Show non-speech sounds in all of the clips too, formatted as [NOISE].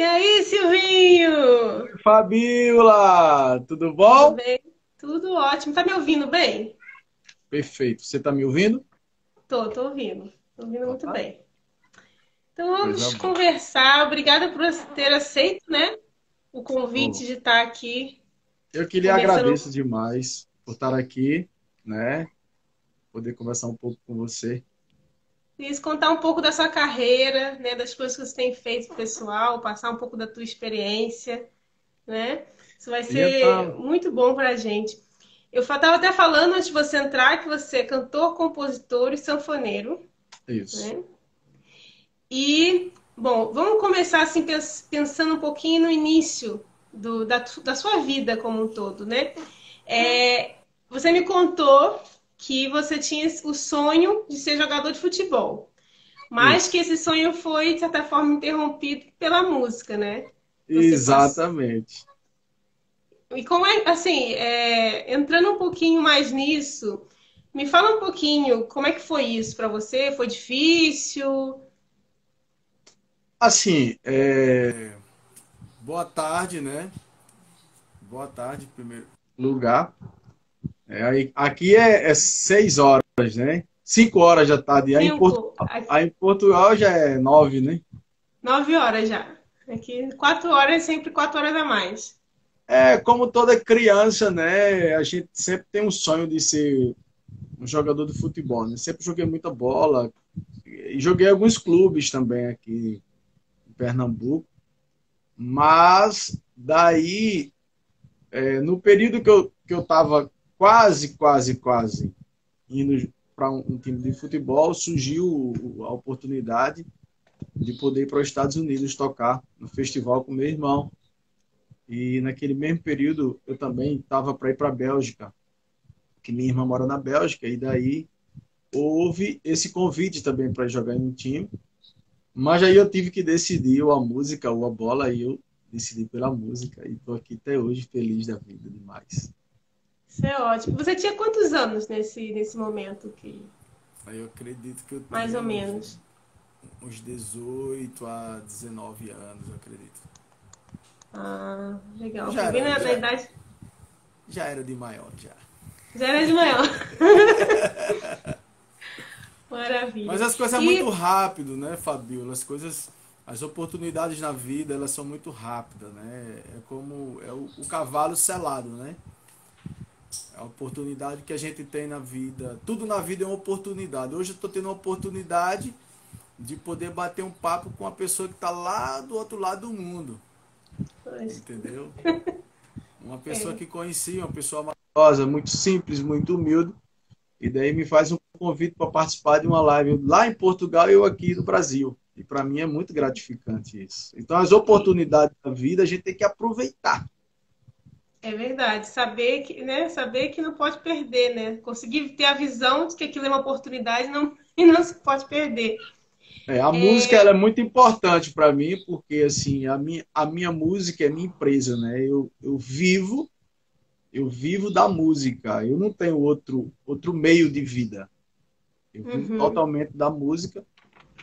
E aí, Silvinho? Oi, Fabiola, tudo bom? Tudo bem? Tudo ótimo. Tá me ouvindo bem? Perfeito. Você tá me ouvindo? Tô, tô ouvindo. Tô ouvindo muito tá. bem. Então vamos Coisa boa. conversar. Obrigada por ter aceito, né? O convite Oh. de estar aqui. Eu que lhe Conversando- agradeço demais por estar aqui, né? Poder conversar um pouco com você. Quis contar um pouco da sua carreira, né? Das coisas que você tem feito pessoal, passar um pouco da tua experiência, né? Isso vai ser muito bom pra gente. Eu estava até falando antes de você entrar que você é cantor, compositor e sanfoneiro. Isso. né? E, bom, vamos começar assim pens- pensando um pouquinho no início do- da, da sua vida como um todo, né? É, você me contou que você tinha o sonho de ser jogador de futebol, mas que esse sonho foi, de certa forma, interrompido pela música, né? Você Exatamente. E como é, assim, é, entrando um pouquinho mais nisso, me fala um pouquinho como é que foi isso para você? Foi difícil? Assim, é, boa tarde, né? Boa tarde, primeiro lugar. É, aqui é, é seis horas, né? Cinco horas da tarde. Aí em, aí em Portugal já é nove, né? nove horas já. Aqui, quatro horas, é sempre quatro horas a mais. É, como toda criança, né? A gente sempre tem um sonho de ser um jogador de futebol, né? Sempre joguei muita bola e joguei alguns clubes também aqui em Pernambuco. Mas daí, é, no período que eu, que eu tava quase, quase, quase indo para um, um time de futebol, surgiu a oportunidade de poder ir para os Estados Unidos tocar no festival com meu irmão. E naquele mesmo período eu também estava para ir para a Bélgica, que minha irmã mora na Bélgica, e daí houve esse convite também para jogar em um time. Mas aí eu tive que decidir ou a música ou a bola, e eu decidi pela música, e estou aqui até hoje feliz da vida demais. Isso é ótimo. Você tinha quantos anos nesse, nesse momento que, Aí eu acredito que eu mais ou menos? uns 18 a 19 anos, eu acredito. Ah, legal. Já era, na, já. idade. Já era de maior, já. Já era de manhã. [LAUGHS] Maravilha. Mas as coisas E- são muito rápido, né, Fabiola? As coisas, as oportunidades na vida, elas são muito rápidas, né? É como é o, o cavalo selado, né? É a oportunidade que a gente tem na vida. Tudo na vida é uma oportunidade. Hoje eu estou tendo a oportunidade de poder bater um papo com uma pessoa que está lá do outro lado do mundo. Pois. Entendeu? [LAUGHS] Uma pessoa É. que conheci, uma pessoa maravilhosa, muito simples, muito humilde. E daí me faz um convite para participar de uma live lá em Portugal e eu aqui no Brasil. E para mim é muito gratificante isso. Então as oportunidades da vida a gente tem que aproveitar. É verdade. Saber que, né? Saber que não pode perder, né? Conseguir ter a visão de que aquilo é uma oportunidade e não, [LAUGHS] e não se pode perder. É, a música ela é muito importante para mim porque assim a minha, a minha música é minha empresa, né? Eu, eu vivo eu vivo da música. Eu não tenho outro outro meio de vida. Eu vivo Uhum. totalmente da música.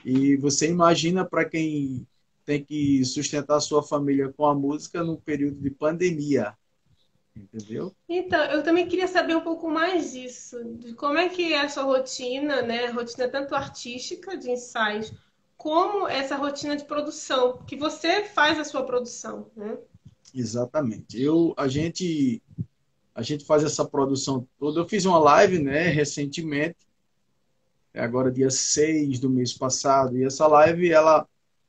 E você imagina para quem tem que sustentar sua família com a música num período de pandemia. Entendeu? Então, eu também queria saber um pouco mais disso, de como é que é a sua rotina, né? Rotina tanto artística, de ensaios, como essa rotina de produção, que você faz a sua produção, né? Exatamente. Eu, a gente, a gente faz essa produção toda. Eu fiz uma live, né, recentemente, é agora dia 6 do mês passado, e essa live, ela,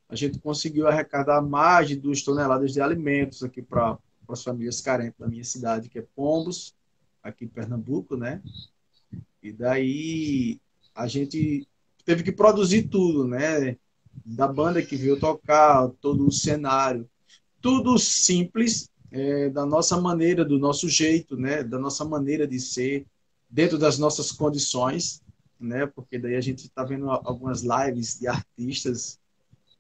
a gente conseguiu arrecadar mais de 2 toneladas de alimentos aqui para as famílias carentes da minha cidade, que é Pombos, aqui em Pernambuco, né? E daí a gente teve que produzir tudo, né? Da banda que veio tocar, todo o cenário tudo simples, é, da nossa maneira, do nosso jeito, né? Da nossa maneira de ser, dentro das nossas condições, né? Porque daí a gente está vendo algumas lives de artistas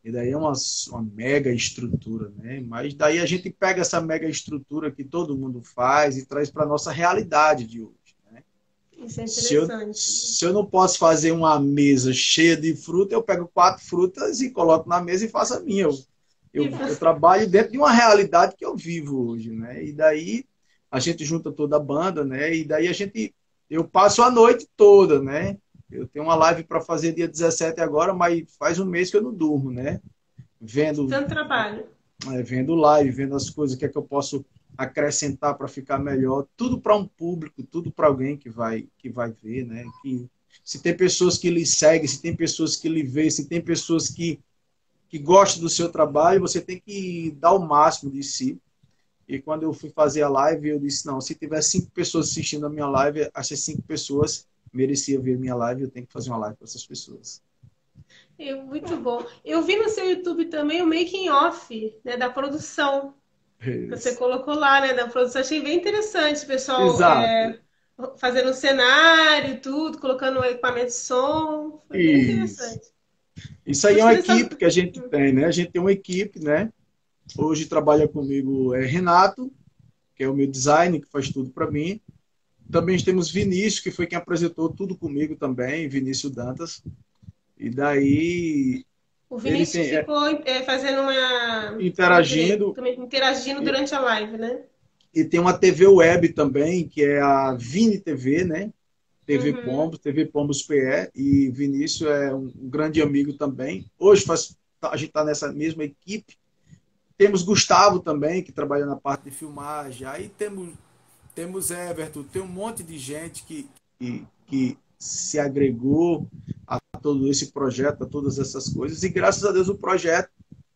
e daí é uma, uma mega estrutura, né? Mas daí a gente pega essa mega estrutura que todo mundo faz e traz para nossa realidade de hoje. Né? Isso é Se eu, interessante. se eu não posso fazer uma mesa cheia de fruta, eu pego quatro frutas e coloco na mesa e faço a minha. Eu, Eu, eu, trabalho dentro de uma realidade que eu vivo hoje, né? E daí a gente junta toda a banda, né? E daí a gente, eu passo a noite toda, né? Eu tenho uma live para fazer dia 17 agora, mas faz um mês que eu não durmo, né? Vendo. Tanto trabalho. É, vendo live, vendo as coisas, o que é que eu posso acrescentar para ficar melhor, tudo para um público, tudo para alguém que vai que vai ver, né? Que se tem pessoas que lhe seguem, se tem pessoas que lhe veem, se tem pessoas que que gostam do seu trabalho, você tem que dar o máximo de si. E quando eu fui fazer a live, eu disse não, se tiver cinco pessoas assistindo a minha live, essas cinco pessoas mereciam ver minha live, eu tenho que fazer uma live para essas pessoas. Muito bom. Eu vi no seu YouTube também o making off né, da produção. Isso. Você colocou lá, né, da produção. Achei bem interessante, pessoal. É, fazendo um cenário e tudo, colocando o equipamento de som. Foi bem Isso. interessante. Isso aí é uma equipe que a gente tem, né? A gente tem uma equipe, né? Hoje trabalha comigo é Renato, que é o meu design, que faz tudo para mim. Também temos Vinícius, que foi quem apresentou tudo comigo também, Vinícius Dantas. E daí. O Vinícius tem, é, ficou é, fazendo uma. Interagindo. Interagindo durante a live, né? E tem uma TV web também, que é a Vini TV, né? TV uhum. Pombos, TV Pombos PE. E Vinícius é um grande amigo também. Hoje faz, a gente está nessa mesma equipe. Temos Gustavo também, que trabalha na parte de filmagem. Aí temos, temos Everton, tem um monte de gente que, que, que se agregou a todo esse projeto, a todas essas coisas. E graças a Deus o projeto,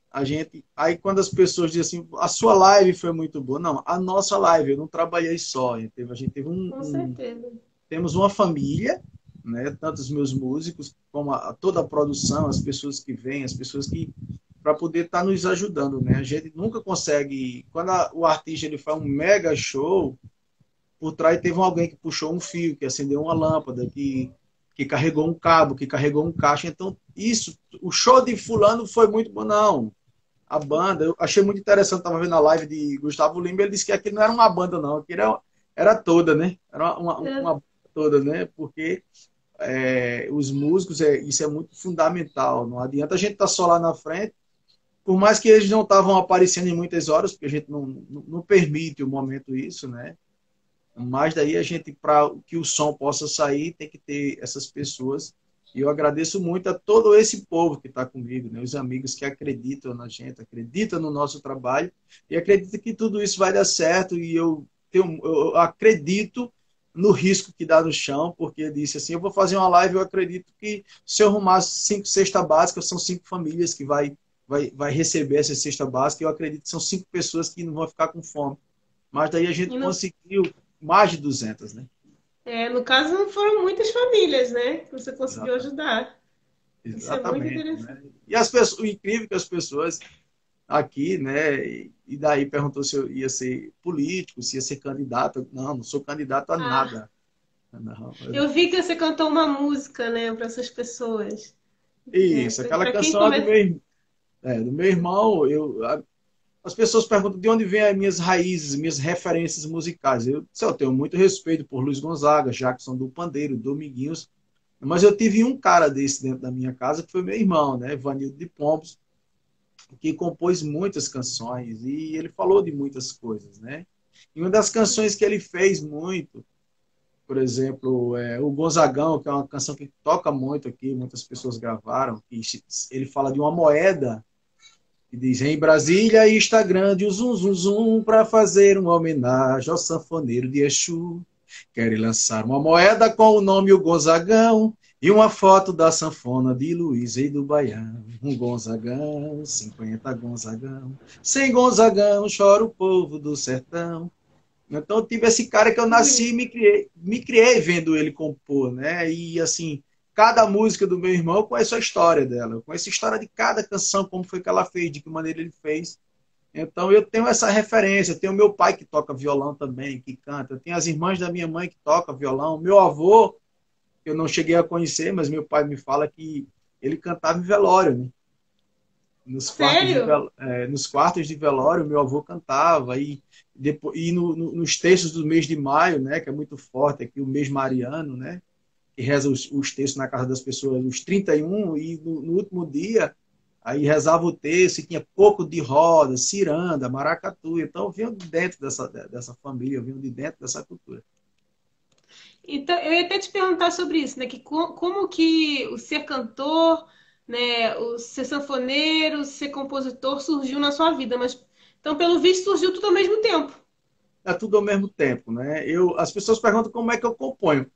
a gente. Aí quando as pessoas dizem assim, a sua live foi muito boa. Não, a nossa live, eu não trabalhei só. A gente teve, a gente teve um. Com certeza. Um, temos uma família, né? Tanto os meus músicos, como a, toda a produção, as pessoas que vêm, as pessoas que para poder estar tá nos ajudando, né? A gente nunca consegue, quando a, o artista ele faz um mega show, por trás teve alguém que puxou um fio, que acendeu uma lâmpada, que, que carregou um cabo, que carregou um caixa. Então, isso, o show de fulano foi muito bom. Não, a banda, eu achei muito interessante, estava vendo a live de Gustavo Lima, ele disse que aquilo não era uma banda, não, aquilo era, era toda, né? Era uma, uma, uma banda toda, né? Porque é, os músicos, é, isso é muito fundamental. Não adianta a gente estar tá só lá na frente, por mais que eles não estavam aparecendo em muitas horas, porque a gente não, não, não permite o momento isso, né? Mas daí a gente, para que o som possa sair, tem que ter essas pessoas. E eu agradeço muito a todo esse povo que está comigo, né? os amigos que acreditam na gente, acreditam no nosso trabalho e acreditam que tudo isso vai dar certo. E eu, tenho, eu acredito no risco que dá no chão, porque disse assim: eu vou fazer uma live, eu acredito que se eu arrumar cinco cestas básicas, são cinco famílias que vai, vai, vai receber essa cesta básica. Eu acredito que são cinco pessoas que não vão ficar com fome. Mas daí a gente não... conseguiu mais de 200, né? É, no caso, não foram muitas famílias, né? Que você conseguiu Exatamente. ajudar. Exatamente, Isso é muito interessante. Né? E as pessoas, o incrível é que as pessoas aqui, né? E daí perguntou se eu ia ser político, se ia ser candidato. Não, não sou candidato a ah. nada. Não, eu... eu... vi que você cantou uma música, né, para essas pessoas. Isso, é, aquela canção come... do, meu, é, do meu irmão. Eu, as pessoas perguntam de onde vêm as minhas raízes, minhas referências musicais. Eu, eu tenho muito respeito por Luiz Gonzaga, Jackson do Pandeiro, Dominguinhos, mas eu tive um cara desse dentro da minha casa que foi meu irmão, né, Vanildo de Pombos, que compôs muitas canções e ele falou de muitas coisas, né? E uma das canções que ele fez muito, por exemplo, é o Gonzagão, que é uma canção que toca muito aqui, muitas pessoas gravaram, ele fala de uma moeda e diz: Em Brasília está grande o zum zum zum para fazer uma homenagem ao sanfoneiro de Exu. Querem lançar uma moeda com o nome o Gonzagão e uma foto da sanfona de Luiz e do Baião. Um Gonzagão, 50 Gonzagão. Sem Gonzagão chora o povo do sertão. Então eu tive esse cara que eu nasci e me criei, me criei vendo ele compor, né? E assim, cada música do meu irmão, eu conheço a história dela. Eu conheço a história de cada canção, como foi que ela fez, de que maneira ele fez. Então eu tenho essa referência. Eu tenho meu pai que toca violão também, que canta. Eu tenho as irmãs da minha mãe que tocam violão. Meu avô, eu não cheguei a conhecer, mas meu pai me fala que ele cantava em velório, né? Nos quartos, de, é, nos quartos de velório, meu avô cantava. E, depois, e no, no, nos textos do mês de maio, né, que é muito forte aqui, o mês mariano, né? Que reza os, os, textos na casa das pessoas, os 31, e no, no último dia Aí rezava o texto e tinha pouco de roda, ciranda, maracatu. Então eu vinha de dentro dessa, dessa família, eu vinha de dentro dessa cultura. Então, eu ia até te perguntar sobre isso, né? Que como que o ser cantor, né, o ser sanfoneiro, ser compositor surgiu na sua vida, mas então, pelo visto, surgiu tudo ao mesmo tempo. É tudo ao mesmo tempo, né? Eu, as pessoas perguntam como é que eu componho.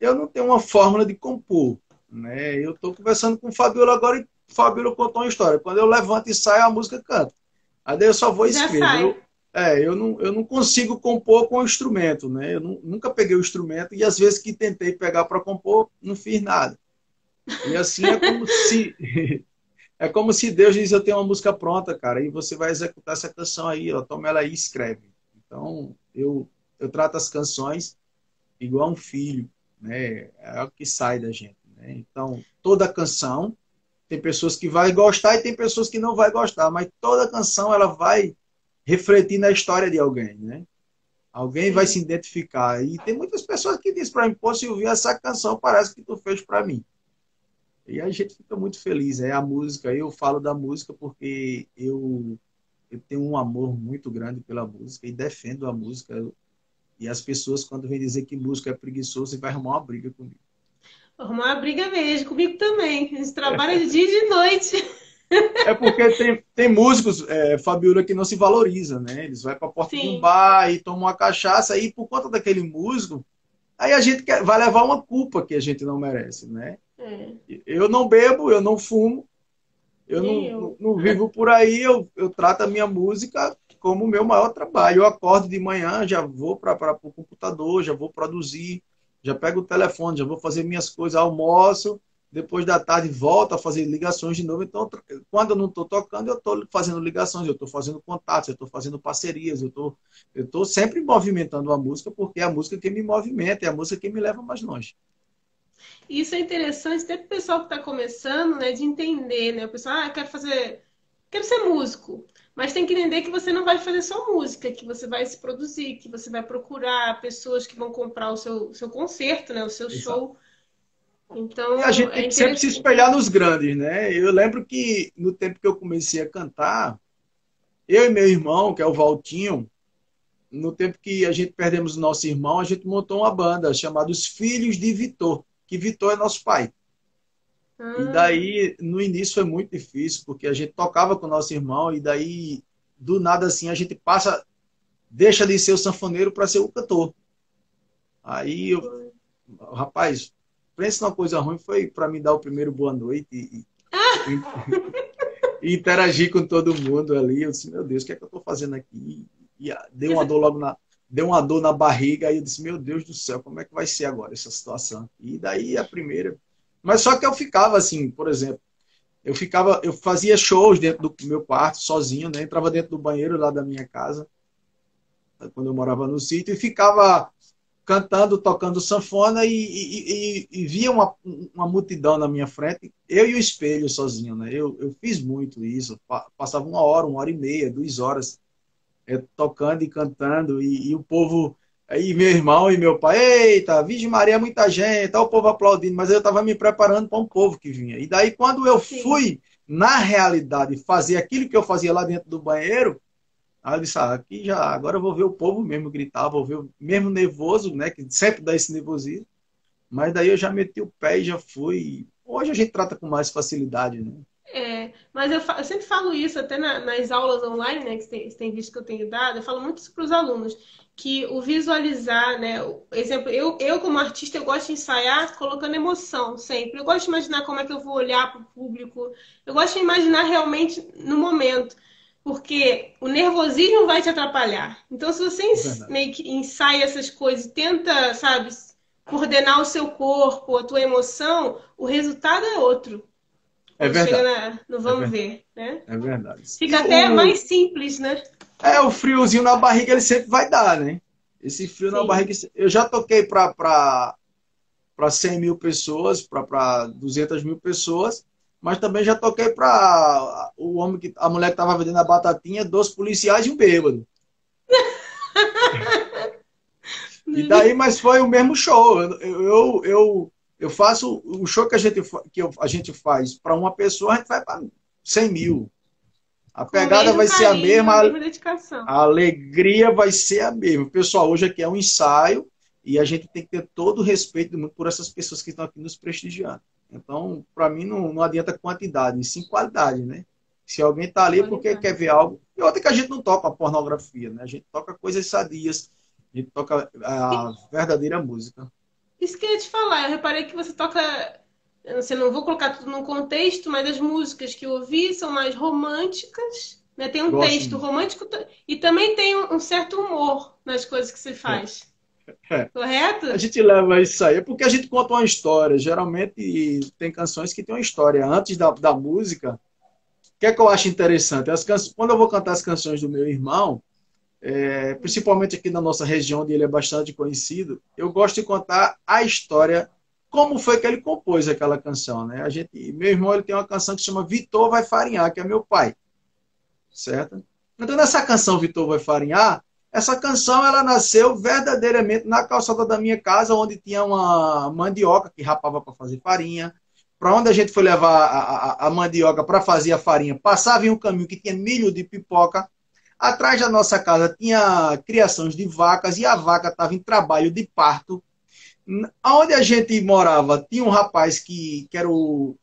Eu não tenho uma fórmula de compor, né? Eu estou conversando com o Fabiola agora e o Fabiola contou uma história. Quando eu levanto e saio, a música canta. Aí eu só vou escrever. Eu, é, eu não, eu não consigo compor com o instrumento, né? Eu não, nunca peguei o instrumento e às vezes que tentei pegar para compor, não fiz nada. E assim é como [LAUGHS] se [LAUGHS] É como se Deus diz, eu tenho uma música pronta, cara, e você vai executar essa canção aí, ó, toma ela aí e escreve. Então, eu, eu trato as canções igual um filho, né? É o que sai da gente, né? Então, toda canção, tem pessoas que vai gostar e tem pessoas que não vai gostar, mas toda canção, ela vai refletir na história de alguém, né? Alguém vai se identificar. E tem muitas pessoas que dizem para mim, pô, ouvir essa canção, parece que tu fez para mim. E a gente fica muito feliz. É a música, eu falo da música porque eu, eu tenho um amor muito grande pela música e defendo a música. E as pessoas, quando vêm dizer que música é preguiçoso, vai arrumar uma briga comigo. Arrumar uma briga mesmo, comigo também. A gente trabalha de dia e de noite. É porque tem, tem músicos, é, Fabiola, que não se valoriza, né? Eles vão para a porta Sim. de um bar e tomam uma cachaça, e por conta daquele músico, aí a gente quer, vai levar uma culpa que a gente não merece, né? É. Eu não bebo, eu não fumo, eu não, eu não, vivo por aí, eu, eu trato a minha música como o meu maior trabalho. Eu acordo de manhã, já vou para o computador, já vou produzir, já pego o telefone, já vou fazer minhas coisas, almoço, depois da tarde volto a fazer ligações de novo. Então, quando eu não estou tocando, eu estou fazendo ligações, eu estou fazendo contatos, eu estou fazendo parcerias, eu estou tô sempre movimentando a música, porque é a música que me movimenta, é a música que me leva mais longe. Isso é interessante até para o pessoal que está começando, né, de entender, né? O pessoal, ah, quero fazer, quero ser músico, mas tem que entender que você não vai fazer só música, que você vai se produzir, que você vai procurar pessoas que vão comprar o seu, seu concerto, né, o seu Exato. show. Então, e a gente é tem que sempre se espelhar nos grandes, né? Eu lembro que no tempo que eu comecei a cantar, eu e meu irmão, que é o Valtinho, no tempo que a gente perdemos o nosso irmão, a gente montou uma banda chamada Os Filhos de Vitor que Vitor é nosso pai. E ah. daí, no início foi muito difícil, porque a gente tocava com o nosso irmão, e daí, do nada assim, a gente passa, deixa de ser o sanfoneiro para ser o cantor. Aí, eu, rapaz, pensa numa coisa ruim, foi para me dar o primeiro boa noite e, [LAUGHS] e, interagir com todo mundo ali. Eu disse, meu Deus, o que é que eu estou fazendo aqui? E, e deu uma dor logo na, deu uma dor na barriga, aí eu disse, meu Deus do céu, como é que vai ser agora essa situação? E daí a primeira. Mas só que eu ficava assim, por exemplo, eu ficava, eu fazia shows dentro do meu quarto, sozinho, né? Entrava dentro do banheiro lá da minha casa, quando eu morava no sítio, e ficava cantando, tocando sanfona e, e, e, e, via uma, uma multidão na minha frente, eu e o espelho sozinho, né? Eu, eu fiz muito isso, passava uma hora, uma hora e meia, duas horas é, tocando e cantando, e, e, o povo, aí meu irmão e meu pai, eita, Virgem Maria, muita gente, tá o povo aplaudindo, mas eu estava me preparando para um povo que vinha. E daí, quando eu Sim. fui, na realidade, fazer aquilo que eu fazia lá dentro do banheiro, aí eu disse, ah, aqui já, agora eu vou ver o povo mesmo gritar, vou ver o mesmo nervoso, né, que sempre dá esse nervosismo, mas daí eu já meti o pé e já fui. Hoje a gente trata com mais facilidade, né? É, mas eu, eu, sempre falo isso, até na, nas aulas online, né, que você tem, você tem, visto que eu tenho dado, eu falo muito isso para os alunos, que o visualizar, né, exemplo, eu, eu como artista, eu gosto de ensaiar colocando emoção sempre. Eu gosto de imaginar como é que eu vou olhar para o público, eu gosto de imaginar realmente no momento, porque o nervosismo vai te atrapalhar. Então, se você é meio que ensaia essas coisas, tenta, sabe, coordenar o seu corpo, a tua emoção, o resultado é outro. É verdade. Na, no vamos é ver, né? É verdade. Fica até mais simples, né? É, o friozinho na barriga ele sempre vai dar, né? Esse frio Sim. na barriga. Eu já toquei para 100 mil pessoas, para 200 mil pessoas, mas também já toquei para o homem que a mulher que estava vendendo a batatinha, dois policiais e um bêbado. [LAUGHS] e daí, mas foi o mesmo show. Eu, eu, eu eu faço o show que a gente, que a gente faz para uma pessoa, a gente faz para 100 mil. A pegada vai ser a mesma, a alegria vai ser a mesma. Pessoal, hoje aqui é um ensaio e a gente tem que ter todo o respeito do mundo por essas pessoas que estão aqui nos prestigiando. Então, para mim, não, não adianta quantidade, sim qualidade, né? Se alguém está ali é porque quer ver algo. E outra que a gente não toca pornografia, né? A gente toca coisas sadias, a gente toca a verdadeira música. Isso que eu ia te falar, eu reparei que você toca você não vou colocar tudo num contexto, mas as músicas que eu ouvi são mais românticas, né? Tem um Gosto texto muito. romântico e também tem um certo humor nas coisas que você faz. É. Correto? A gente leva isso aí, é porque a gente conta uma história. Geralmente tem canções que tem uma história antes da, da música. O que é que eu acho interessante? As canções, quando eu vou cantar as canções do meu irmão, é, principalmente aqui na nossa região, onde ele é bastante conhecido, eu gosto de contar a história como foi que ele compôs aquela canção, né? A gente, meu irmão, ele tem uma canção que se chama Vitor vai farinhar, que é meu pai, certo? Então nessa canção Vitor vai farinhar, essa canção ela nasceu verdadeiramente na calçada da minha casa, onde tinha uma mandioca que rapava para fazer farinha. Para onde a gente foi levar a, a, a mandioca para fazer a farinha, passava em um caminho que tinha milho de pipoca. Atrás da nossa casa tinha criações de vacas e a vaca estava em trabalho de parto Onde a gente morava, tinha um rapaz que, que era o,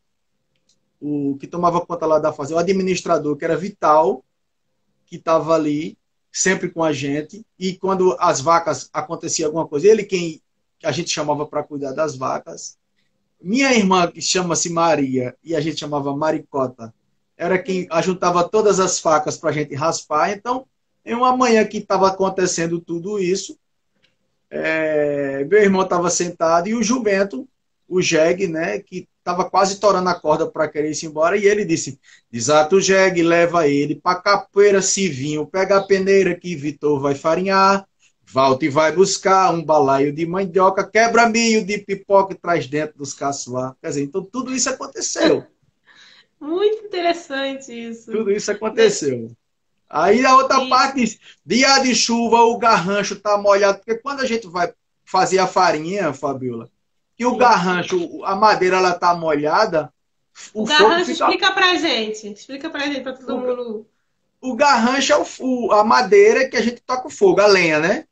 o que tomava conta lá da fazenda, o administrador, que era Vital, que estava ali sempre com a gente. E quando as vacas acontecia alguma coisa, ele quem a gente chamava para cuidar das vacas. Minha irmã, que chama-se Maria, e a gente chamava Maricota, era quem ajuntava todas as facas para a gente raspar. Então, em uma manhã que estava acontecendo tudo isso, é, meu irmão estava sentado e o jumento, o jegue, né, que estava quase torando a corda para querer ir embora, e ele disse: Desata o jegue, leva ele para capoeira Civinho, pega a peneira que Vitor vai farinhar, volta e vai buscar um balaio de mandioca, quebra milho de pipoca e traz dentro dos caçoar. Quer dizer, então tudo isso aconteceu. Muito interessante isso. Tudo isso aconteceu. Aí a outra parte diz, dia de chuva, o garrancho tá molhado. Porque quando a gente vai fazer a farinha, Fabiola, que o garrancho, a madeira, ela tá molhada. O, o garrancho, fica... explica pra gente. Explica pra gente, pra todo o, mundo. O garrancho é o, a madeira que a gente toca o fogo, a lenha, né?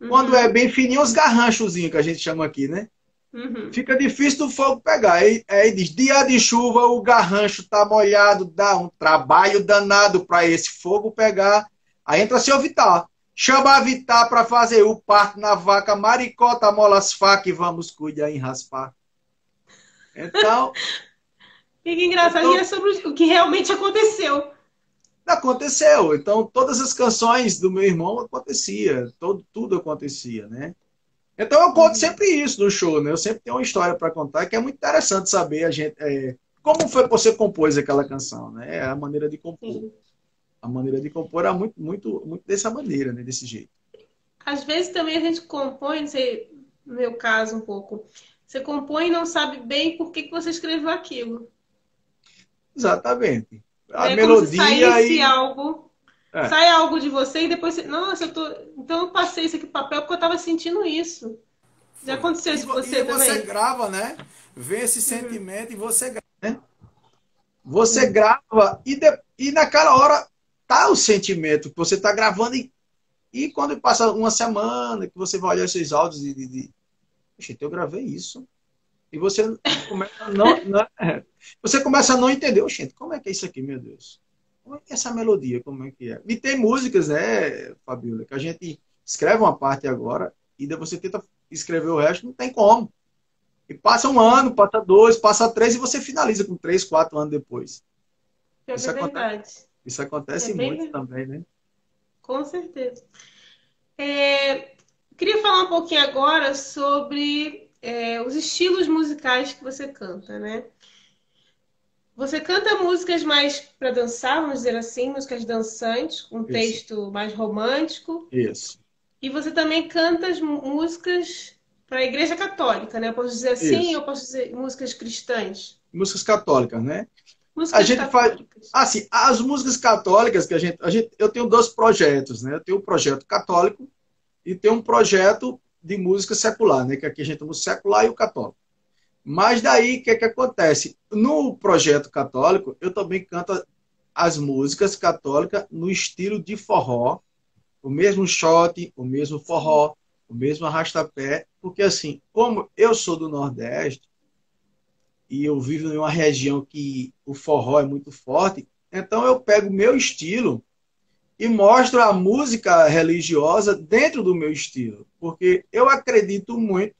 Uhum. Quando é bem fininho, os garranchozinhos que a gente chama aqui, né? Uhum. Fica difícil do fogo pegar. Aí, aí diz: dia de chuva, o garrancho tá molhado, dá um trabalho danado para esse fogo pegar. Aí entra seu Vitar. Chama a Vitar para fazer o parto na vaca, maricota, mola as facas e vamos cuidar em raspar. Então. [LAUGHS] Fica engraçado. Então, e é sobre o que realmente aconteceu. Aconteceu. Então, todas as canções do meu irmão acontecia. Todo, tudo acontecia, né? Então eu conto uhum. sempre isso no show, né? Eu sempre tenho uma história para contar que é muito interessante saber a gente é, como foi que você compôs aquela canção, né? É a maneira de compor. A maneira de compor é muito, muito, muito dessa maneira, né? Desse jeito. Às vezes também a gente compõe, não sei, no meu caso um pouco, você compõe e não sabe bem por que, que você escreveu aquilo. Exatamente. A é melodia como se e... algo é. Sai algo de você e depois você. Nossa, eu tô. Então eu passei isso aqui pro papel porque eu tava sentindo isso. Já aconteceu isso com você e também? você grava, né? Vê esse uhum. sentimento e você grava, né? Você uhum. grava e, de... e naquela hora tá o sentimento que você tá gravando e, e quando passa uma semana que você vai olhar esses áudios e, de, Gente, eu gravei isso. E você começa a não, [LAUGHS] não, é. você começa a não entender. Gente, como é que é isso aqui, meu Deus? Como é que é essa melodia, como é que é? E tem músicas, né, Fabiola, que a gente escreve uma parte agora e daí você tenta escrever o resto, não tem como. E passa um ano, passa dois, passa três e você finaliza com três, quatro anos depois. É isso verdade. Acontece, isso acontece é muito bem... também, né? Com certeza. É, queria falar um pouquinho agora sobre é, os estilos musicais que você canta, né? Você canta músicas mais para dançar, vamos dizer assim, músicas dançantes, com um texto mais romântico. Isso. E você também canta as músicas para a Igreja Católica, né? Eu posso dizer assim, Isso. eu posso dizer músicas cristãs. Músicas católicas, né? Músicas a gente católicas. faz assim, as músicas católicas que a gente, a gente, eu tenho dois projetos, né? Eu tenho um projeto católico e tenho um projeto de música secular, né? Que aqui a gente tem o secular e o católico. Mas daí, o que, que acontece? No projeto católico, eu também canto as músicas católicas no estilo de forró, o mesmo shot, o mesmo forró, o mesmo arrastapé, porque assim, como eu sou do Nordeste e eu vivo em uma região que o forró é muito forte, então eu pego o meu estilo e mostro a música religiosa dentro do meu estilo, porque eu acredito muito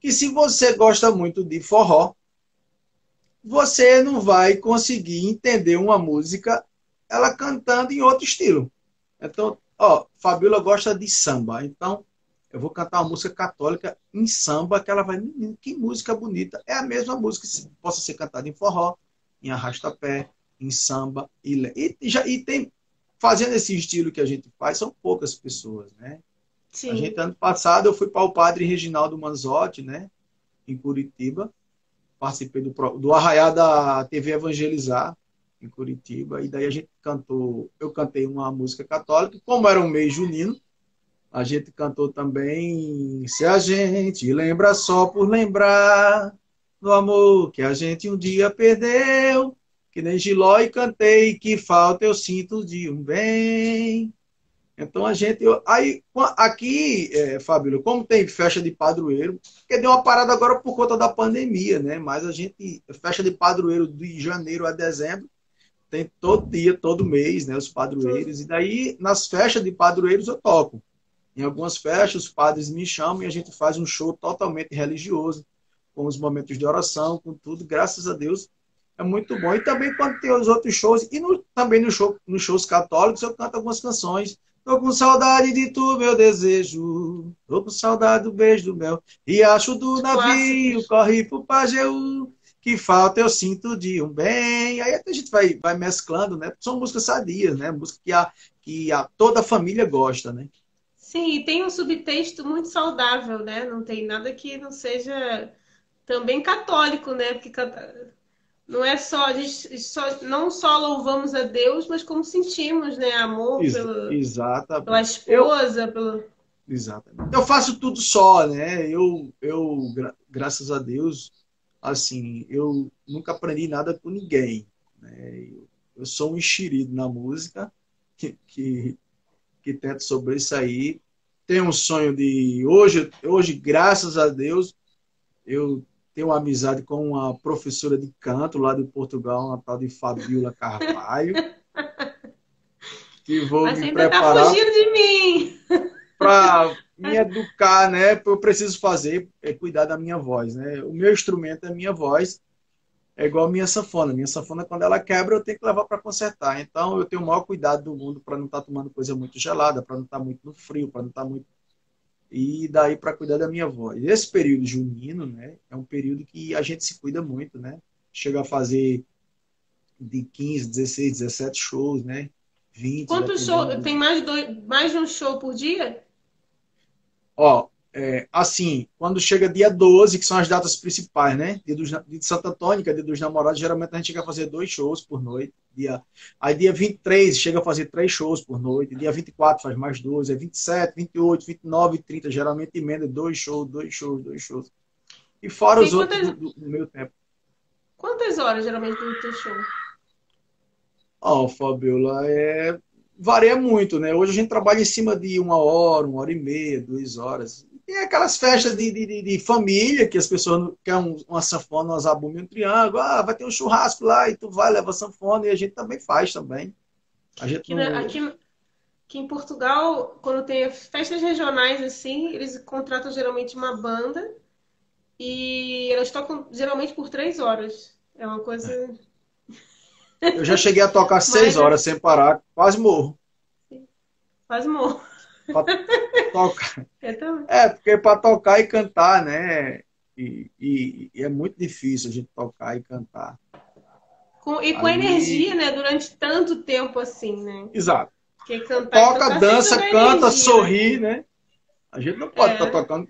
que se você gosta muito de forró, você não vai conseguir entender uma música ela cantando em outro estilo. Então, ó, Fabiola gosta de samba, então eu vou cantar uma música católica em samba que ela vai, que música bonita. É a mesma música que possa ser cantada em forró, em arrastapé, em samba e, e já e tem fazendo esse estilo que a gente faz são poucas pessoas, né? Sim. A gente, ano passado, eu fui para o padre Reginaldo Manzotti, né? Em Curitiba. Participei do, do Arraiá da TV Evangelizar, em Curitiba. E daí a gente cantou, eu cantei uma música católica. Como era um mês junino, a gente cantou também Se a gente lembra só por lembrar do amor que a gente um dia perdeu, que nem Giló e cantei, que falta eu sinto de um bem. Então a gente. Eu, aí, aqui, é, como tem festa de padroeiro, porque deu uma parada agora por conta da pandemia, né? Mas a gente. Festa de padroeiro de janeiro a dezembro, tem todo dia, todo mês, né? Os padroeiros. E daí, nas festas de padroeiros, eu toco. Em algumas festas, os padres me chamam e a gente faz um show totalmente religioso, com os momentos de oração, com tudo. Graças a Deus, é muito bom. E também quando tem os outros shows, e no, também no show, nos shows católicos, eu canto algumas canções Tô com saudade de tu, meu desejo. Tô com saudade do beijo do mel. E acho do navio, corre pro Pajeú. Que falta eu sinto de um bem. Aí a gente vai, vai mesclando, né? São músicas sadias, né? Música que, a, que a, toda a família gosta, né? Sim, e tem um subtexto muito saudável, né? Não tem nada que não seja também católico, né? Porque não é só a gente só, não só louvamos a Deus, mas como sentimos, né, amor Ex pelo, exata. pela esposa, eu, pelo Exatamente. Eu faço tudo só, né? Eu eu gra graças a Deus, assim, eu nunca aprendi nada com ninguém, né? Eu, eu sou um enxerido na música que, que que tento sobressair. Tenho um sonho de hoje, hoje graças a Deus, eu tenho uma amizade com uma professora de canto lá de Portugal, uma tal de Fabiola Carvalho. [LAUGHS] que vou Mas me tá preparar. Tá fugindo de mim! Para me educar, né? Eu preciso fazer, é cuidar da minha voz, né? O meu instrumento é a minha voz. É igual a minha sanfona. Minha sanfona, quando ela quebra, eu tenho que levar para consertar. Então, eu tenho o maior cuidado do mundo para não estar tá tomando coisa muito gelada, para não estar tá muito no frio, para não estar tá muito e daí para cuidar da minha voz. Esse período junino, né, é um período que a gente se cuida muito, né? Chega a fazer de 15, 16, 17 shows, né? 20. Quantos shows? Tem mais dois, mais de um show por dia? Ó, é, assim, quando chega dia 12, que são as datas principais, né? Dia, dos, dia de Santa Antônia, dia dos namorados, geralmente a gente chega a fazer dois shows por noite. Dia, aí dia 23 chega a fazer três shows por noite. Dia 24 faz mais dois. É 27, 28, 29 e 30. Geralmente emenda dois shows, dois shows, dois shows. E fora os quantas, outros do, do, meu tempo. Quantas horas geralmente do teu show? Ó, oh, Fabiola, é varia muito, né? Hoje a gente trabalha em cima de uma hora, uma hora e meia, duas horas. Tem aquelas festas de, de, de, família que as pessoas querem uma sanfona, uma zabumba e um triângulo. Ah, vai ter um churrasco lá e tu vai, leva sanfona e a gente também faz também. A gente aqui, não... aqui, aqui em Portugal, quando tem festas regionais assim, eles contratam geralmente uma banda e elas tocam geralmente por três horas. É uma coisa. É. Eu já cheguei a tocar [LAUGHS] seis Mas... horas sem parar, quase morro. Quase morro tocar. [LAUGHS] É, porque para tocar e cantar, né? E, e, e, é muito difícil a gente tocar e cantar. Com, e com Aí... energia, né? Durante tanto tempo assim, né? Exato. Porque cantar Toca, dança, canta, energia, sorri, né? né? A gente não pode estar é. tá tocando.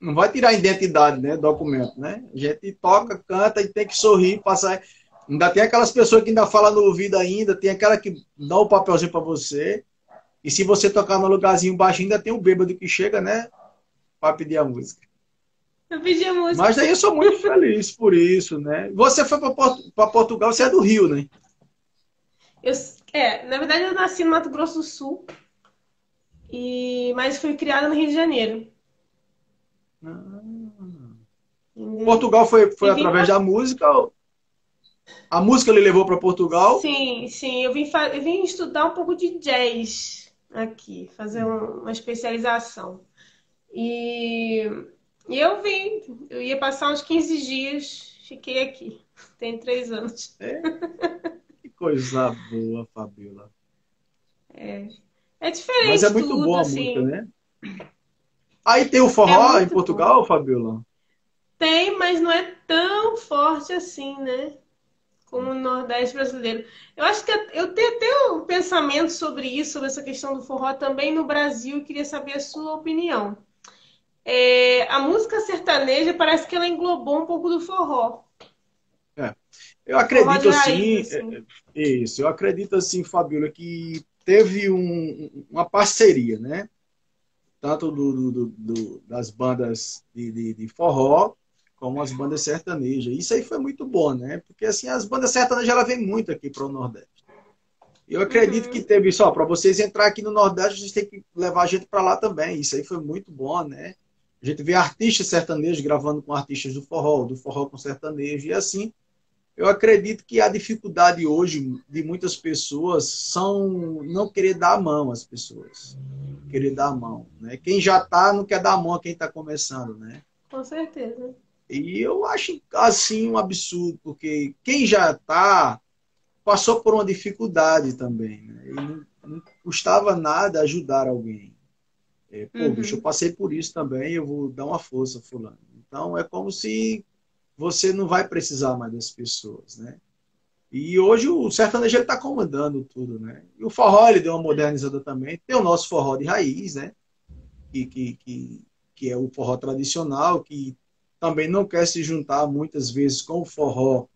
Não vai tirar a identidade, né? Documento, né? A gente toca, canta e tem que sorrir, passar. Ainda tem aquelas pessoas que ainda falam no ouvido ainda, tem aquela que dá o um papelzinho para você. E se você tocar no lugarzinho baixo, ainda tem o bêbado que chega, né? Para pedir a música. Eu pedi a música. Mas daí eu sou muito feliz por isso, né? Você foi para Portugal, você é do Rio, né? Eu, é, na verdade eu nasci no Mato Grosso do Sul, e, mas fui criada no Rio de Janeiro. Ah. Portugal foi, foi através pra... da música? A música lhe levou para Portugal? Sim, sim. Eu vim, eu vim estudar um pouco de jazz aqui, fazer uma especialização. E, e eu vim, eu ia passar uns 15 dias, fiquei aqui. Tem três anos. É. Que coisa boa, Fabiola. É. É diferente. Mas é muito tudo, boa a assim. música, né? Aí tem o forró é em Portugal, bom. Fabiola? Tem, mas não é tão forte assim, né? Como no Nordeste brasileiro. Eu acho que eu tenho até um pensamento sobre isso, sobre essa questão do forró também no Brasil, e queria saber a sua opinião. É, a música sertaneja parece que ela englobou um pouco do forró. É. Eu acredito assim, raiz, assim. É, isso, eu acredito assim, Fabiola, que teve um, uma parceria, né? Tanto do, do, do das bandas de, de, de, forró como as bandas sertanejas. Isso aí foi muito bom, né? Porque assim, as bandas sertanejas ela vem muito aqui para o Nordeste. Eu acredito uhum. que teve só para vocês entrar aqui no Nordeste, vocês têm que levar a gente para lá também. Isso aí foi muito bom, né? A gente vê artistas sertanejos gravando com artistas do forró, do forró com sertanejo, e assim, eu acredito que a dificuldade hoje de muitas pessoas são não querer dar a mão às pessoas. Querer dar a mão. Né? Quem já está não quer dar a mão a quem está começando, né? Com certeza. E eu acho assim um absurdo, porque quem já está passou por uma dificuldade também. Né? E não, não custava nada ajudar alguém. É, pô, uhum. bicho, eu passei por isso também, eu vou dar uma força, fulano. Então é como se você não vai precisar mais das pessoas, né? E hoje o sertanejo está comandando tudo, né? E o forró ele deu uma modernizada também. Tem o nosso forró de raiz, né? Que, que, que, que é o forró tradicional, que também não quer se juntar muitas vezes com o forró,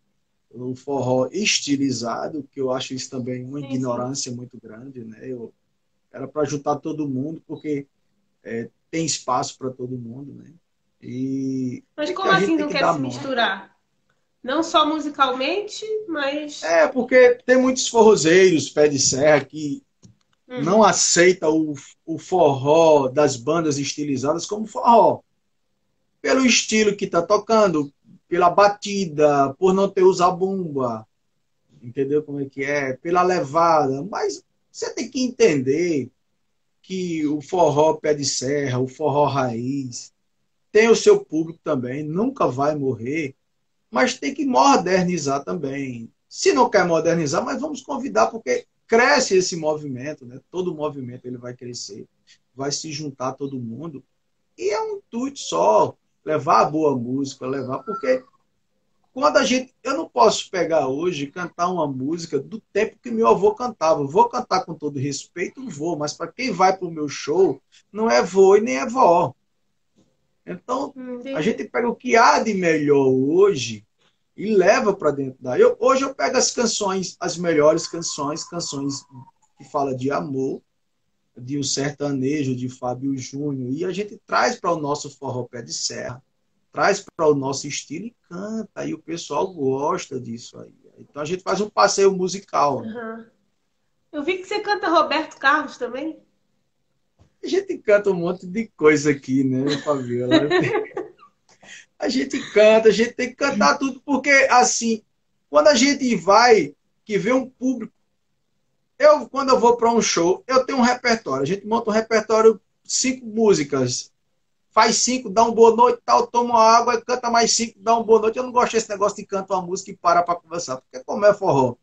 o forró estilizado, que eu acho isso também uma ignorância muito grande, né? Eu, era para juntar todo mundo, porque é, tem espaço para todo mundo, né? E mas como assim não quer se misturar? Não só musicalmente, mas. É, porque tem muitos forrozeiros, pé de serra, que uhum. não aceita o, o forró das bandas estilizadas como forró. Pelo estilo que está tocando, pela batida, por não ter usar bomba. Entendeu como é que é? Pela levada. Mas você tem que entender que o forró pé de serra, o forró raiz, tem o seu público também, nunca vai morrer, mas tem que modernizar também. Se não quer modernizar, mas vamos convidar, porque cresce esse movimento, né? todo movimento ele vai crescer, vai se juntar todo mundo, e é um intuito só, levar a boa música, levar, porque quando a gente. Eu não posso pegar hoje e cantar uma música do tempo que meu avô cantava. Vou cantar com todo respeito, vou, mas para quem vai para o meu show, não é vô e nem é vó. Então, a gente pega o que há de melhor hoje e leva para dentro da. Eu, hoje eu pego as canções, as melhores canções, canções que fala de amor, de o sertanejo, de Fábio Júnior, e a gente traz para o nosso forró pé de serra, traz para o nosso estilo e canta, e o pessoal gosta disso aí. Então a gente faz um passeio musical. Uhum. Eu vi que você canta Roberto Carlos também. A gente canta um monte de coisa aqui, né, Fabiola? a gente canta, a gente tem que cantar tudo, porque assim, quando a gente vai, que vê um público. Eu, quando eu vou para um show, eu tenho um repertório. A gente monta um repertório, cinco músicas. Faz cinco, dá uma boa noite, tal, toma água, canta mais cinco, dá uma boa noite. Eu não gosto desse negócio de cantar uma música e para para conversar, porque como é forró,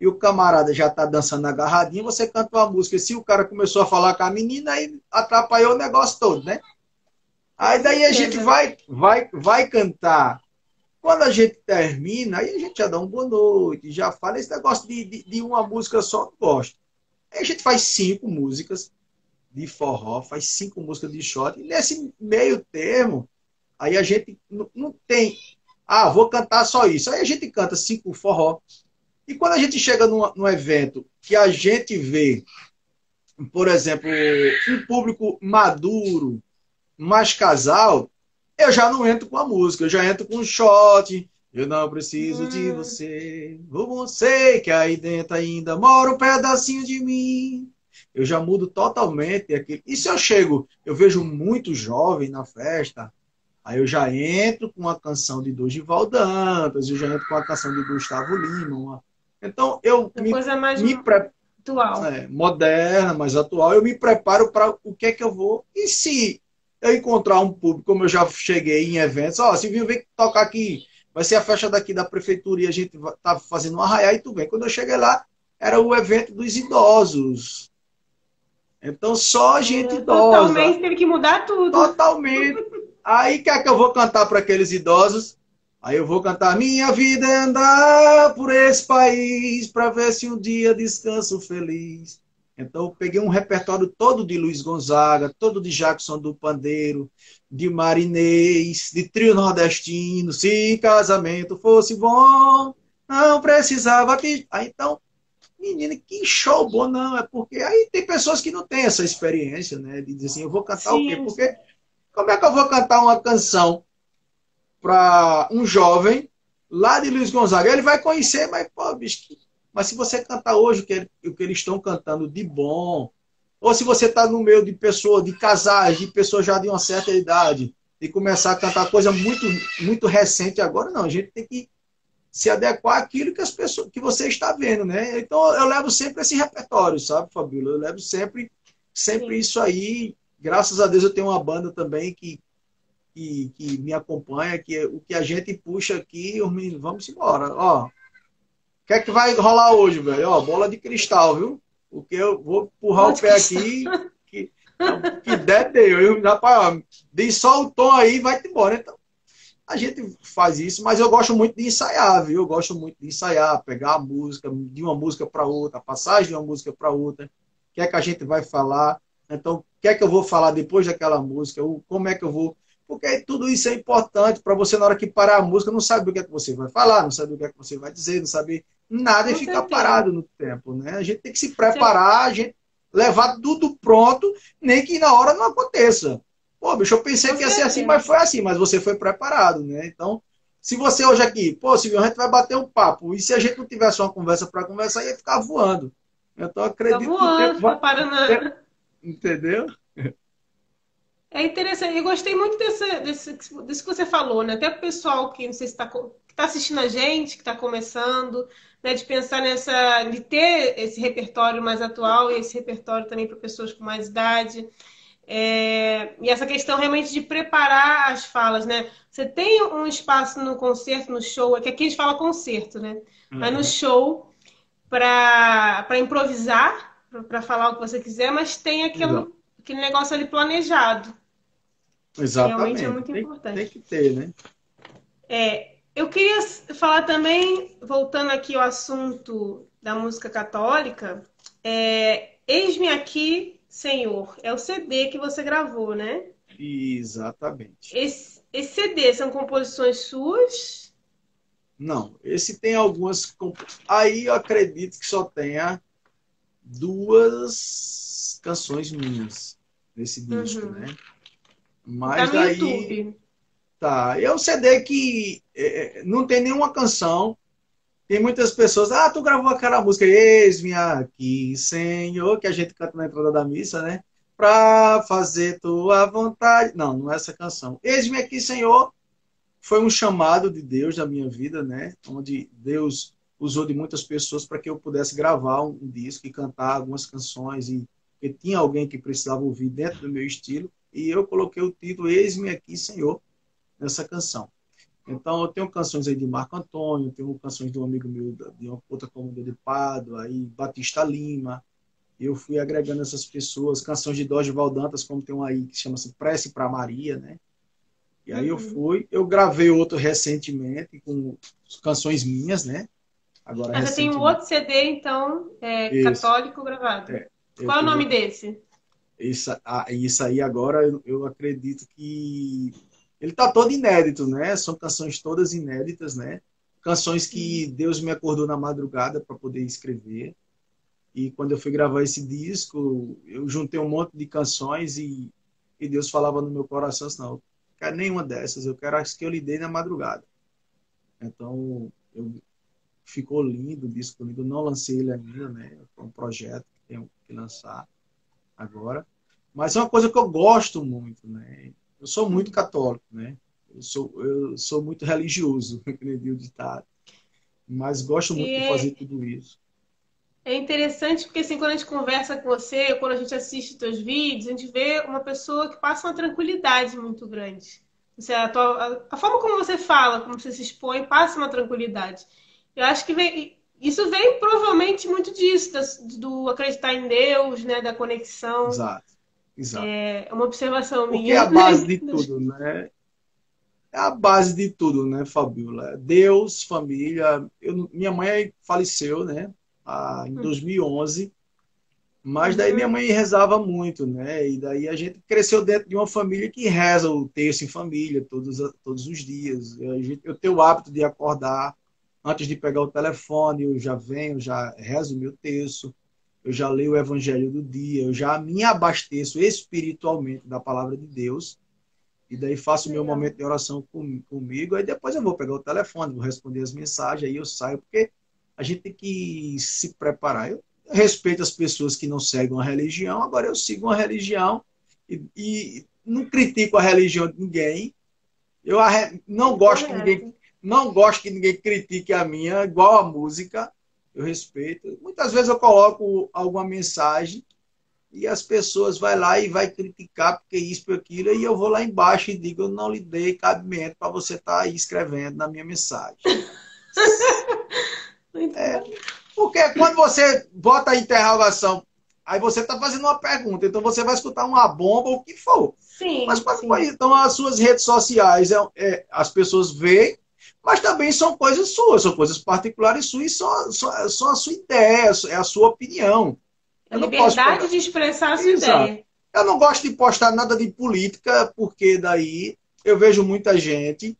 e o camarada já está dançando agarradinho, você canta uma música. E se o cara começou a falar com a menina, aí atrapalhou o negócio todo, né? Aí daí a gente vai, vai, vai cantar. Quando a gente termina, aí a gente já dá uma boa noite, já fala esse negócio de, de, de uma música só, não gosto. Aí a gente faz cinco músicas de forró, faz cinco músicas de shot, e nesse meio termo, aí a gente não, não tem, ah, vou cantar só isso. Aí a gente canta cinco forró, e quando a gente chega num, num evento que a gente vê, por exemplo, um público maduro, mais casal, eu já não entro com a música, eu já entro com um shot. Eu não preciso hum. de você. Você que aí dentro ainda mora um pedacinho de mim. Eu já mudo totalmente aquilo. E se eu chego, eu vejo muito jovem na festa, aí eu já entro com uma canção de Dorival Dantas, eu já entro com uma canção de Gustavo Lima. Uma... Então eu uma me, coisa mais me pre... atual. É, moderna, mais atual. Eu me preparo para o que é que eu vou. E se eu encontrar um público, como eu já cheguei em eventos, ó, se vir tocar aqui, vai ser a festa daqui da prefeitura e a gente tá fazendo um arraial e tudo bem. Quando eu cheguei lá, era o evento dos idosos. Então só gente é, idosa. Totalmente teve que mudar tudo. Totalmente. Aí que é que eu vou cantar para aqueles idosos? Aí eu vou cantar Minha vida é andar por esse país para ver se um dia descanso feliz. Então eu peguei um repertório todo de Luiz Gonzaga, todo de Jackson do Pandeiro, de Marinês, de trio nordestino. Se casamento fosse bom, não precisava te... Aí então, menina, que show bom, não, é porque aí tem pessoas que não têm essa experiência, né? De dizer assim, eu vou cantar Sim. o quê? Porque como é que eu vou cantar uma canção para um jovem lá de Luiz Gonzaga? Ele vai conhecer, mas, pô, bicho, que mas se você cantar hoje o que, o que eles estão cantando de bom, ou se você está no meio de pessoas, de casais, de pessoas já de uma certa idade, e começar a cantar coisa muito, muito recente agora, não. A gente tem que se adequar àquilo que as pessoas que você está vendo, né? Então eu levo sempre esse repertório, sabe, Fabíola? Eu levo sempre, sempre Sim. isso aí. Graças a Deus eu tenho uma banda também que, que, que me acompanha, que o que a gente puxa aqui, os meninos, vamos embora. Ó, que é que vai rolar hoje, velho? Ó, bola de cristal, viu? Porque eu vou empurrar o pé aqui, que, que der, deu. Eu, rapaz, dei só o tom aí e vai-te embora. Então, a gente faz isso, mas eu gosto muito de ensaiar, viu? Eu gosto muito de ensaiar, pegar a música, de uma música para outra, a passagem de uma música para outra. O que é que a gente vai falar? Então, o que é que eu vou falar depois daquela música? Como é que eu vou porque tudo isso é importante para você, na hora que parar a música, não sabe o que é que você vai falar, não sabe o que é que você vai dizer, não sabe nada Com e ficar parado no tempo. Né? A gente tem que se preparar, a gente levar tudo pronto, nem que na hora não aconteça. Pô, bicho, eu pensei Com que ia ser assim, mas foi assim, mas você foi preparado, né? Então, se você hoje aqui, pô, Silvio, a gente vai bater um papo, e se a gente não tivesse uma conversa para conversar, ia ficar voando. Então, acredito tá voando, que vai... parando. Entendeu? É interessante, eu gostei muito desse, desse, desse que você falou, né? Até o pessoal que não sei se está tá assistindo a gente, que está começando, né? de pensar nessa, de ter esse repertório mais atual e esse repertório também para pessoas com mais idade. É, e essa questão realmente de preparar as falas, né? Você tem um espaço no concerto, no show, é que aqui a gente fala concerto, né? Uhum. Mas no show para improvisar, para falar o que você quiser, mas tem aquele, aquele negócio ali planejado. Exatamente. Realmente é muito tem, importante. Tem que ter, né? É, eu queria falar também, voltando aqui ao assunto da música católica, é, Eis-me aqui, Senhor. É o CD que você gravou, né? Exatamente. Esse, esse CD são composições suas? Não, esse tem algumas. Aí eu acredito que só tenha duas canções minhas nesse disco, uhum. né? Mas tá daí. YouTube. Tá. É um CD que é, é, não tem nenhuma canção. Tem muitas pessoas, ah, tu gravou aquela música, eis-me aqui, Senhor, que a gente canta na entrada da missa, né? Pra fazer tua vontade. Não, não é essa canção. Eis-me aqui, Senhor, foi um chamado de Deus na minha vida, né? Onde Deus usou de muitas pessoas para que eu pudesse gravar um, disco e cantar algumas canções e tinha alguém que precisava ouvir dentro do meu estilo e eu coloquei o título Eis-me aqui, Senhor, nessa canção. Então, eu tenho canções aí de Marco Antônio, tenho canções de um amigo meu de uma outra comunidade de Pádua, aí Batista Lima. Eu fui agregando essas pessoas, canções de Dodge Valdantas, como tem um aí que chama-se Prece para Maria, né? E aí uhum. eu fui, eu gravei outro recentemente com canções minhas, né? Agora, Mas tem um outro CD, então, é, católico gravado. É, Qual é o nome desse? Isso, isso aí agora eu, eu acredito que ele está todo inédito, né? São canções todas inéditas, né? Canções que Deus me acordou na madrugada para poder escrever. E quando eu fui gravar esse disco, eu juntei um monte de canções e, e Deus falava no meu coração assim, não, quero nenhuma dessas, eu quero as que eu lhe dei na madrugada. Então, eu, ficou lindo o disco lindo, não lancei ele ainda, né? É um projeto que tenho que lançar agora. Mas é uma coisa que eu gosto muito, né? Eu sou muito católico, né? Eu sou, eu sou muito religioso, [LAUGHS] acredito ditado. Mas gosto muito e de fazer tudo isso. É interessante porque assim, quando a gente conversa com você, quando a gente assiste teus vídeos, a gente vê uma pessoa que passa uma tranquilidade muito grande. Você, a, tua, a, a, forma como você fala, como você se expõe, passa uma tranquilidade. Eu acho que vem, isso vem provavelmente muito disso, do acreditar em Deus, né, da conexão. Exato. Exato. É uma observação Porque minha. é a base de tudo, né? É a base de tudo, né, Fabiola? Deus, família. Eu, minha mãe faleceu, né? ah, em 2011. Mas daí minha mãe rezava muito, né? E daí a gente cresceu dentro de uma família que reza o texto em família todos, todos os dias. Eu, eu tenho o hábito de acordar antes de pegar o telefone, eu já venho, já rezo o meu texto, eu já leio o evangelho do dia, eu já me abasteço espiritualmente da palavra de Deus. E daí faço o meu momento de oração com, comigo, aí depois eu vou pegar o telefone, vou responder as mensagens, aí eu saio, porque a gente tem que se preparar. Eu respeito as pessoas que não seguem a religião, agora eu sigo uma religião e, e não critico a religião de ninguém. Eu não gosto que ninguém não gosto que ninguém critique a minha, igual a música. Eu respeito. Muitas vezes eu coloco alguma mensagem e as pessoas vai lá e vai criticar porque isso, por aquilo, e eu vou lá embaixo e digo, eu não lhe dei cabimento para você estar tá aí escrevendo na minha mensagem. [LAUGHS] É, porque quando você bota a interrogação, aí você está fazendo uma pergunta, então você vai escutar uma bomba ou o que for. Sim. Mas sim. então as suas redes sociais, é, é, as pessoas veem, mas também são coisas suas, são coisas particulares suas, e são, são, são a sua ideia, é a sua opinião. A liberdade de expressar a sua Exato. ideia. Eu não gosto de postar nada de política, porque daí eu vejo muita gente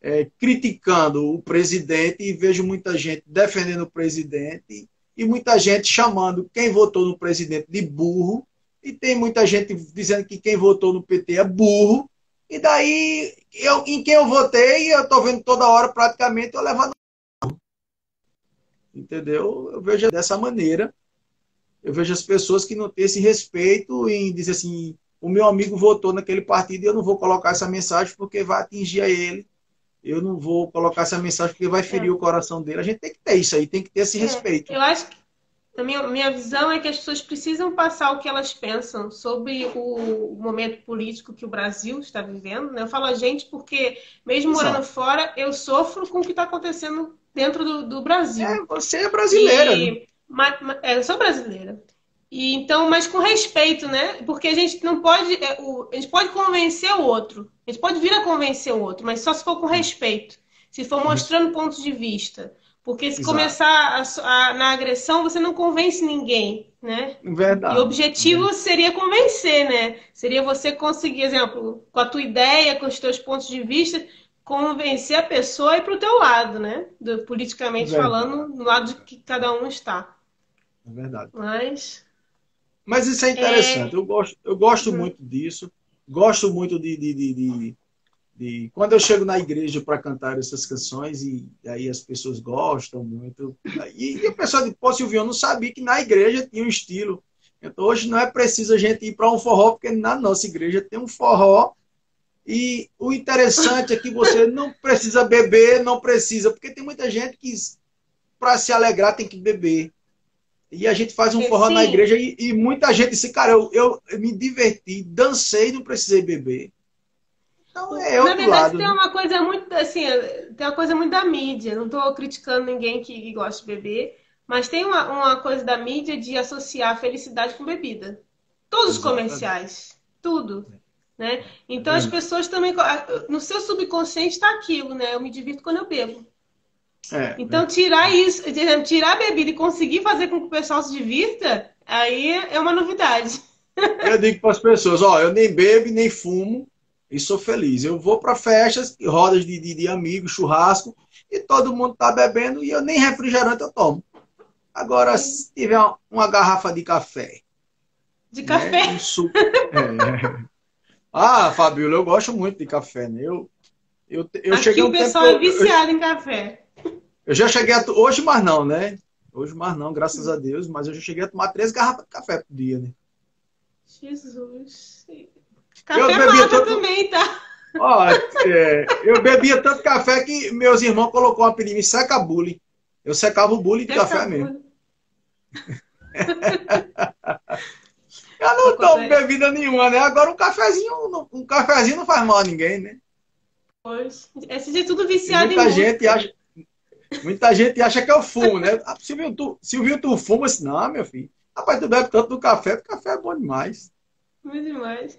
é, criticando o presidente e vejo muita gente defendendo o presidente e muita gente chamando quem votou no presidente de burro e tem muita gente dizendo que quem votou no PT é burro e daí eu, em quem eu votei eu estou vendo toda hora praticamente eu levando entendeu eu vejo dessa maneira eu vejo as pessoas que não têm esse respeito em dizer assim o meu amigo votou naquele partido e eu não vou colocar essa mensagem porque vai atingir a ele eu não vou colocar essa mensagem porque vai ferir é. o coração dele. A gente tem que ter isso aí, tem que ter esse é. respeito. Eu acho que a minha, minha visão é que as pessoas precisam passar o que elas pensam sobre o, momento político que o Brasil está vivendo. Né? Eu falo a gente porque, mesmo Exato. morando fora, eu sofro com o que está acontecendo dentro do, do Brasil. É, você é brasileira. E, né? é, eu sou brasileira. E, então, mas com respeito, né? Porque a gente não pode. É, o, a gente pode convencer o outro. A gente pode vir a convencer o outro, mas só se for com respeito. Se for mostrando pontos de vista. Porque se Exato. começar a, a, na agressão, você não convence ninguém, né? Verdade. E o objetivo seria convencer, né? Seria você conseguir, exemplo, com a tua ideia, com os teus pontos de vista, convencer a pessoa ir para o teu lado, né? Do, politicamente verdade. falando, no lado de que cada um está. É verdade. Mas mas isso é interessante. É... Eu gosto, eu gosto uhum. muito disso. Gosto muito de, de, de, de, de... Quando eu chego na igreja para cantar essas canções e aí as pessoas gostam muito. E, e o pessoal de Pô, Silvio, eu não sabia que na igreja tinha um estilo. Então hoje não é preciso a gente ir para um forró, porque na nossa igreja tem um forró. E o interessante é que você não precisa beber, não precisa, porque tem muita gente que para se alegrar tem que beber. E a gente faz um forró Sim. na igreja e, e, muita gente disse, cara, eu, eu, me diverti, dancei, não precisei beber. Então é Na verdade, lado, tem né? uma coisa muito assim, tem uma coisa muito da mídia. Não estou criticando ninguém que, gosta de beber, mas tem uma, uma coisa da mídia de associar felicidade com bebida. Todos os comerciais, tudo. Né? Então as pessoas também. No seu subconsciente está aquilo, né? Eu me divirto quando eu bebo. É, então, tirar isso, tirar a bebida e conseguir fazer com que o pessoal se divirta, aí é uma novidade. Eu digo para as pessoas, ó, eu nem bebo nem fumo e sou feliz. Eu vou para festas, rodas de, de, de, amigos, churrasco, e todo mundo tá bebendo e eu nem refrigerante eu tomo. Agora, se tiver uma, uma garrafa de café. De café? Né, um suco, é, Ah, Fabíola, eu gosto muito de café, né? Eu, eu, eu Aqui cheguei o um pessoal tempo, é viciado em café. Eu já cheguei a. Hoje mais não, né? Hoje mais não, graças a Deus, mas eu já cheguei a tomar três garrafas de café por dia, né? Jesus. Eu Café bebia mata todo- também, tá? Ó, é, eu bebia tanto café que meus irmãos colocou um apelido em seca bullying. Eu secava o bullying de café mesmo. [LAUGHS] Eu não tomo bebida nenhuma, né? Agora um cafezinho, um cafezinho não faz mal a ninguém, né? Pois. Esse dia é tudo E viciado muita em gente música. acha, muita gente acha que eu fumo, né? Ah, Silvio, tu, Silvio, tu fuma? Eu disse, não, meu filho. Rapaz, tu bebe tanto do café, porque café é bom demais. Muito demais.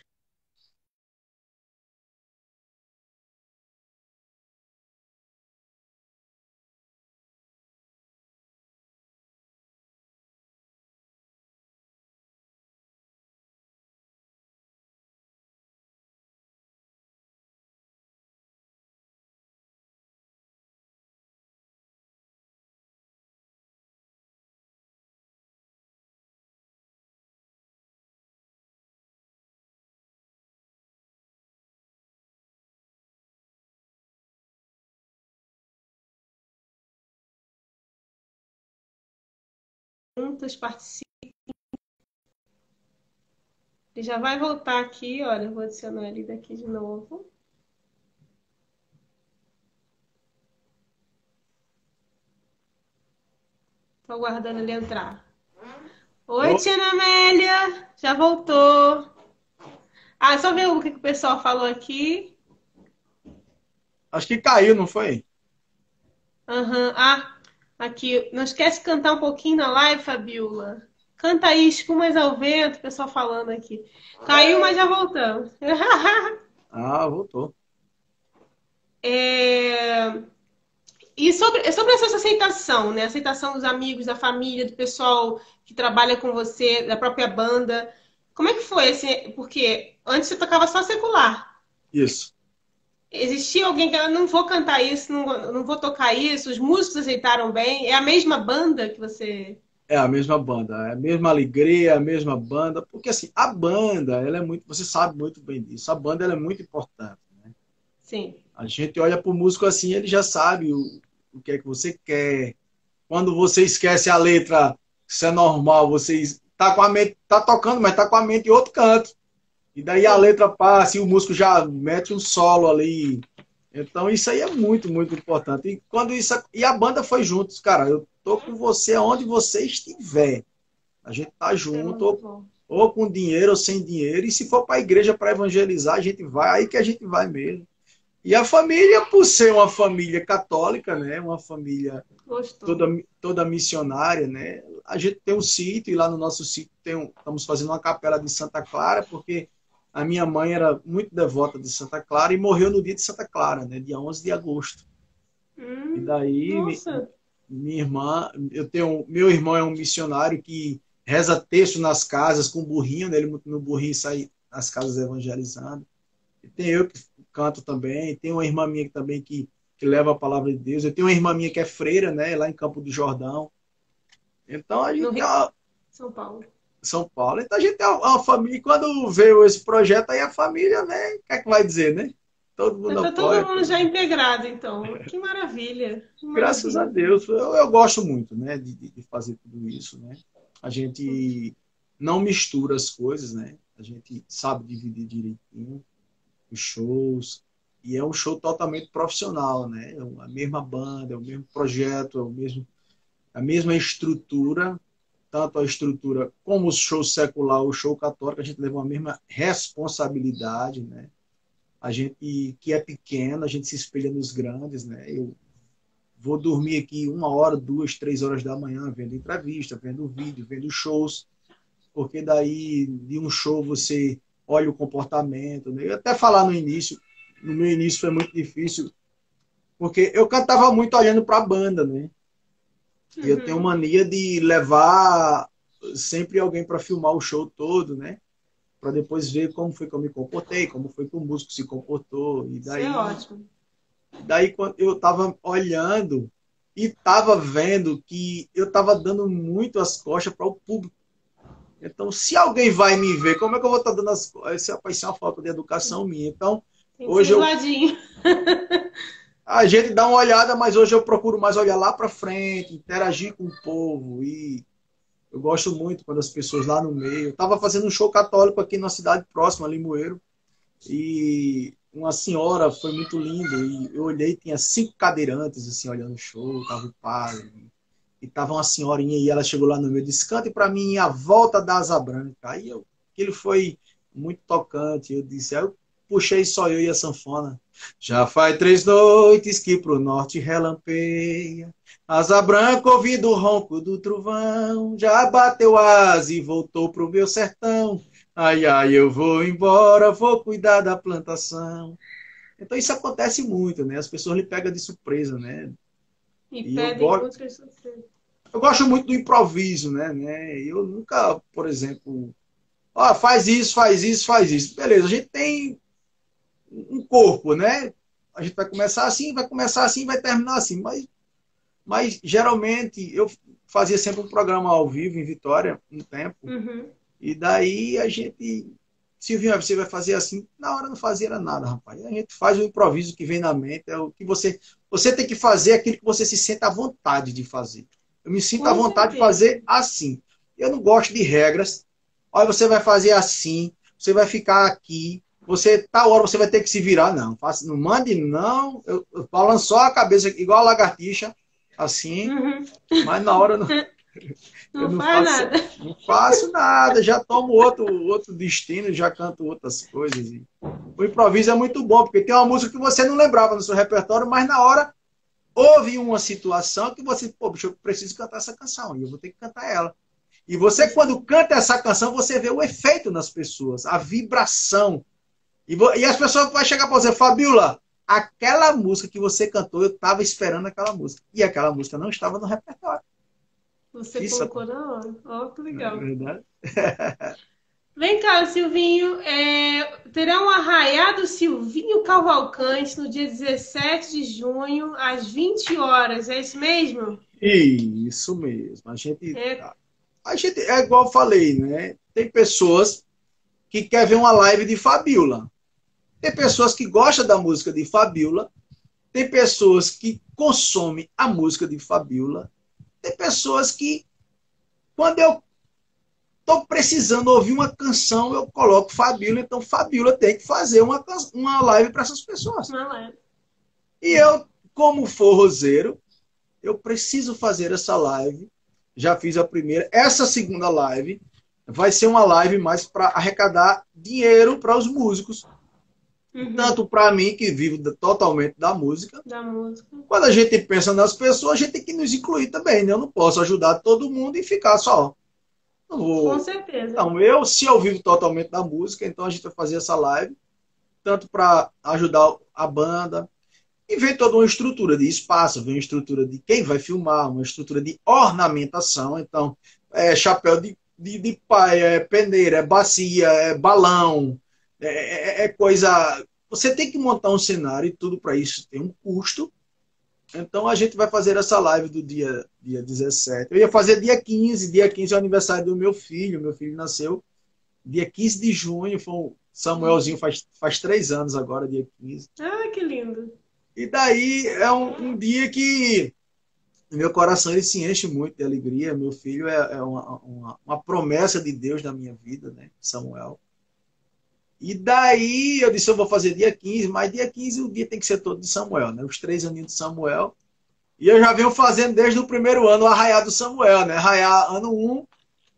Juntos, participem. Ele já vai voltar aqui, olha, eu vou adicionar ele daqui de novo. Tô aguardando ele entrar. Oi. Tia Ana Amélia, já voltou. Ah, só ver o que que o pessoal falou aqui. Acho que caiu, não foi? Aham. Ah, aqui. Não esquece de cantar um pouquinho na live, Fabiola. Canta aí, espumas ao vento, o pessoal falando aqui. Caiu, mas já voltamos. [LAUGHS] Ah, voltou. É, E sobre, sobre essa aceitação, né? Aceitação dos amigos, da família, do pessoal que trabalha com você, da própria banda. Como é que foi esse? Porque antes você tocava só secular. Isso. Existia alguém que ela não vou cantar isso, não, vou- não vou tocar isso, os músicos aceitaram bem. É a mesma banda que você. É a mesma banda, é a mesma alegria, a mesma banda, porque assim, a banda, ela é muito, você sabe muito bem disso, a banda ela é muito importante, né? Sim. A gente olha pro músico assim, ele já sabe o, o que é que você quer. Quando você esquece a letra, isso é normal, você tá com a mente, tá tocando, mas tá com a mente em outro canto. E daí a letra passa e o músico já mete um solo ali. Então isso aí é muito, muito importante. E quando isso e a banda foi juntos, cara, eu tô com você aonde você estiver. A gente tá É junto, ou, ou com dinheiro ou sem dinheiro. E se for para a igreja para evangelizar, a gente vai, aí que a gente vai mesmo. E a família, por ser uma família católica, né, uma família Gostou. toda, toda missionária, né? A gente tem um sítio e lá no nosso sítio tem um, estamos fazendo uma capela de Santa Clara, porque a minha mãe era muito devota de Santa Clara e morreu no dia de Santa Clara, né? Dia 11 de agosto. Hum, E daí nossa. minha irmã, eu tenho, meu irmão é um missionário que reza texto nas casas com burrinho, né? Ele no burrinho sai nas casas evangelizando. E tem eu que canto também, tem uma irmã minha que também que, que leva a palavra de Deus. Eu tenho uma irmã minha que é freira, né? Lá em Campo do Jordão. Então a gente No Rio- uma, São Paulo. São Paulo. Então a gente tem uma, família. E quando veio esse projeto aí, a família, né? O que é que vai dizer, né? Todo mundo Tá apoia. todo mundo já integrado, então. Que maravilha. Que Graças a maravilha. Deus. Eu, eu gosto muito, né, de, de de fazer tudo isso, né? A gente não mistura as coisas, né? A gente sabe dividir direitinho os shows. E é um show totalmente profissional, né? É a mesma banda, é o mesmo projeto, é o mesmo, a mesma estrutura, tanto a estrutura como o show secular, o show católico, a gente leva a mesma responsabilidade, né? A gente que é pequeno, a gente se espelha nos grandes, né? Eu vou dormir aqui uma hora, duas, três horas da manhã vendo entrevista, vendo vídeo, vendo shows, porque daí de um show você olha o comportamento, né? Eu até falar no início, no meu início foi muito difícil, porque eu cantava muito olhando para a banda, né? E eu Uhum. tenho mania de levar sempre alguém para filmar o show todo, né? Para depois ver como foi que eu me comportei, como foi que o músico se comportou. E Isso daí, é ótimo. daí quando eu estava olhando e estava vendo que eu estava dando muito as costas para o público. Então, se alguém vai me ver, como é que eu vou estar dando as coisas? Isso é uma falta de educação minha. Então, Tem hoje eu. [LAUGHS] a gente dá uma olhada, mas hoje eu procuro mais olhar lá para frente, interagir com o povo e eu gosto muito quando as pessoas lá no meio. Eu estava fazendo um show católico aqui na cidade próxima, Limoeiro, e uma senhora foi muito linda. E eu olhei, tinha cinco cadeirantes assim olhando o show, tava o padre, e tava uma senhorinha e ela chegou lá no meio, disse: "Cante para mim a volta da asa branca". Aí eu, aquilo foi muito tocante. Eu disse: "Eu puxei só eu e a sanfona. Já faz três noites que pro norte relampeia. Asa branca ouvindo o ronco do trovão. Já bateu asa e voltou pro meu sertão. Ai, ai, eu vou embora, vou cuidar da plantação. Então isso acontece muito, né? As pessoas lhe pegam de surpresa, né? E, e pedem eu gosto, surpresa. Eu gosto muito do improviso, né? né? Eu nunca, por exemplo, ó, faz isso, faz isso, faz isso. Beleza, a gente tem um corpo, né? A gente vai começar assim, vai começar assim, vai terminar assim. Mas, mas geralmente eu fazia sempre um programa ao vivo em Vitória, um tempo. Uhum. E daí a gente. Silvinho, você vai fazer assim? Na hora não fazia nada, rapaz. A gente faz o improviso que vem na mente, é o que você. Você tem que fazer aquilo que você se sente à vontade de fazer. Eu me sinto Com à vontade certeza. de fazer assim. Eu não gosto de regras. Olha, você vai fazer assim, você vai ficar aqui, você, tal hora você vai ter que se virar, não. Faça, não mande, não. Eu, eu balanço só a cabeça igual a lagartixa, assim, uhum. mas na hora não. [LAUGHS] Não, [LAUGHS] não faz faço, nada. Não faço nada, já tomo outro, outro destino, já canto outras coisas. O improviso é muito bom, porque tem uma música que você não lembrava no seu repertório, mas na hora houve uma situação que você, pô, bicho, eu preciso cantar essa canção, e eu vou ter que cantar ela. E você, quando canta essa canção, você vê o efeito nas pessoas, a vibração e, e as pessoas vão chegar para você, Fabiola, aquela música que você cantou, eu estava esperando aquela música. E aquela música não estava no repertório. Você Isso. colocou na hora. Ó, oh, que legal. É verdade. [LAUGHS] Vem cá, Silvinho. É, terá um arraiado Silvinho Cavalcante no dia 17 de junho, às 20 horas. É isso mesmo? Isso mesmo. A gente, é... a gente é igual eu falei, né? Tem pessoas que quer ver uma live de Fabiola. Tem pessoas que gostam da música de Fabiola, tem pessoas que consomem a música de Fabiola, tem pessoas que, quando eu estou precisando ouvir uma canção, eu coloco Fabiola, então Fabiola tem que fazer uma, uma live para essas pessoas. E eu, como forrozeiro, eu preciso fazer essa live. Já fiz a primeira. Essa segunda live vai ser uma live mais para arrecadar dinheiro para os músicos. Uhum. Tanto para mim, que vivo totalmente da música. Da música. Quando a gente pensa nas pessoas, a gente tem que nos incluir também. Né? Eu não posso ajudar todo mundo e ficar só. Vou... Com certeza. Então, eu, se eu vivo totalmente da música, então a gente vai fazer essa live, tanto para ajudar a banda, e vem toda uma estrutura de espaço, vem uma estrutura de quem vai filmar, uma estrutura de ornamentação. Então, é, chapéu de de, de pai, é peneira, é bacia, é balão, é, é, é, coisa. Você tem que montar um cenário e tudo para isso tem um custo. Então a gente vai fazer essa live do dia, dia 17. Eu ia fazer dia 15, dia 15 é o aniversário do meu filho. Meu filho nasceu dia 15 de junho. Foi um Samuelzinho faz, faz três anos agora, dia 15. Ah, que lindo! E daí é um, um dia que meu coração ele se enche muito de alegria. Meu filho é, é uma, uma, uma, promessa de Deus na minha vida, né? Samuel. E daí eu disse, eu vou fazer dia 15, mas dia 15 o dia tem que ser todo de Samuel, né? Os três aninhos de Samuel. E eu já venho fazendo desde o primeiro ano o arraiar do Samuel, né? Arraiar ano 1,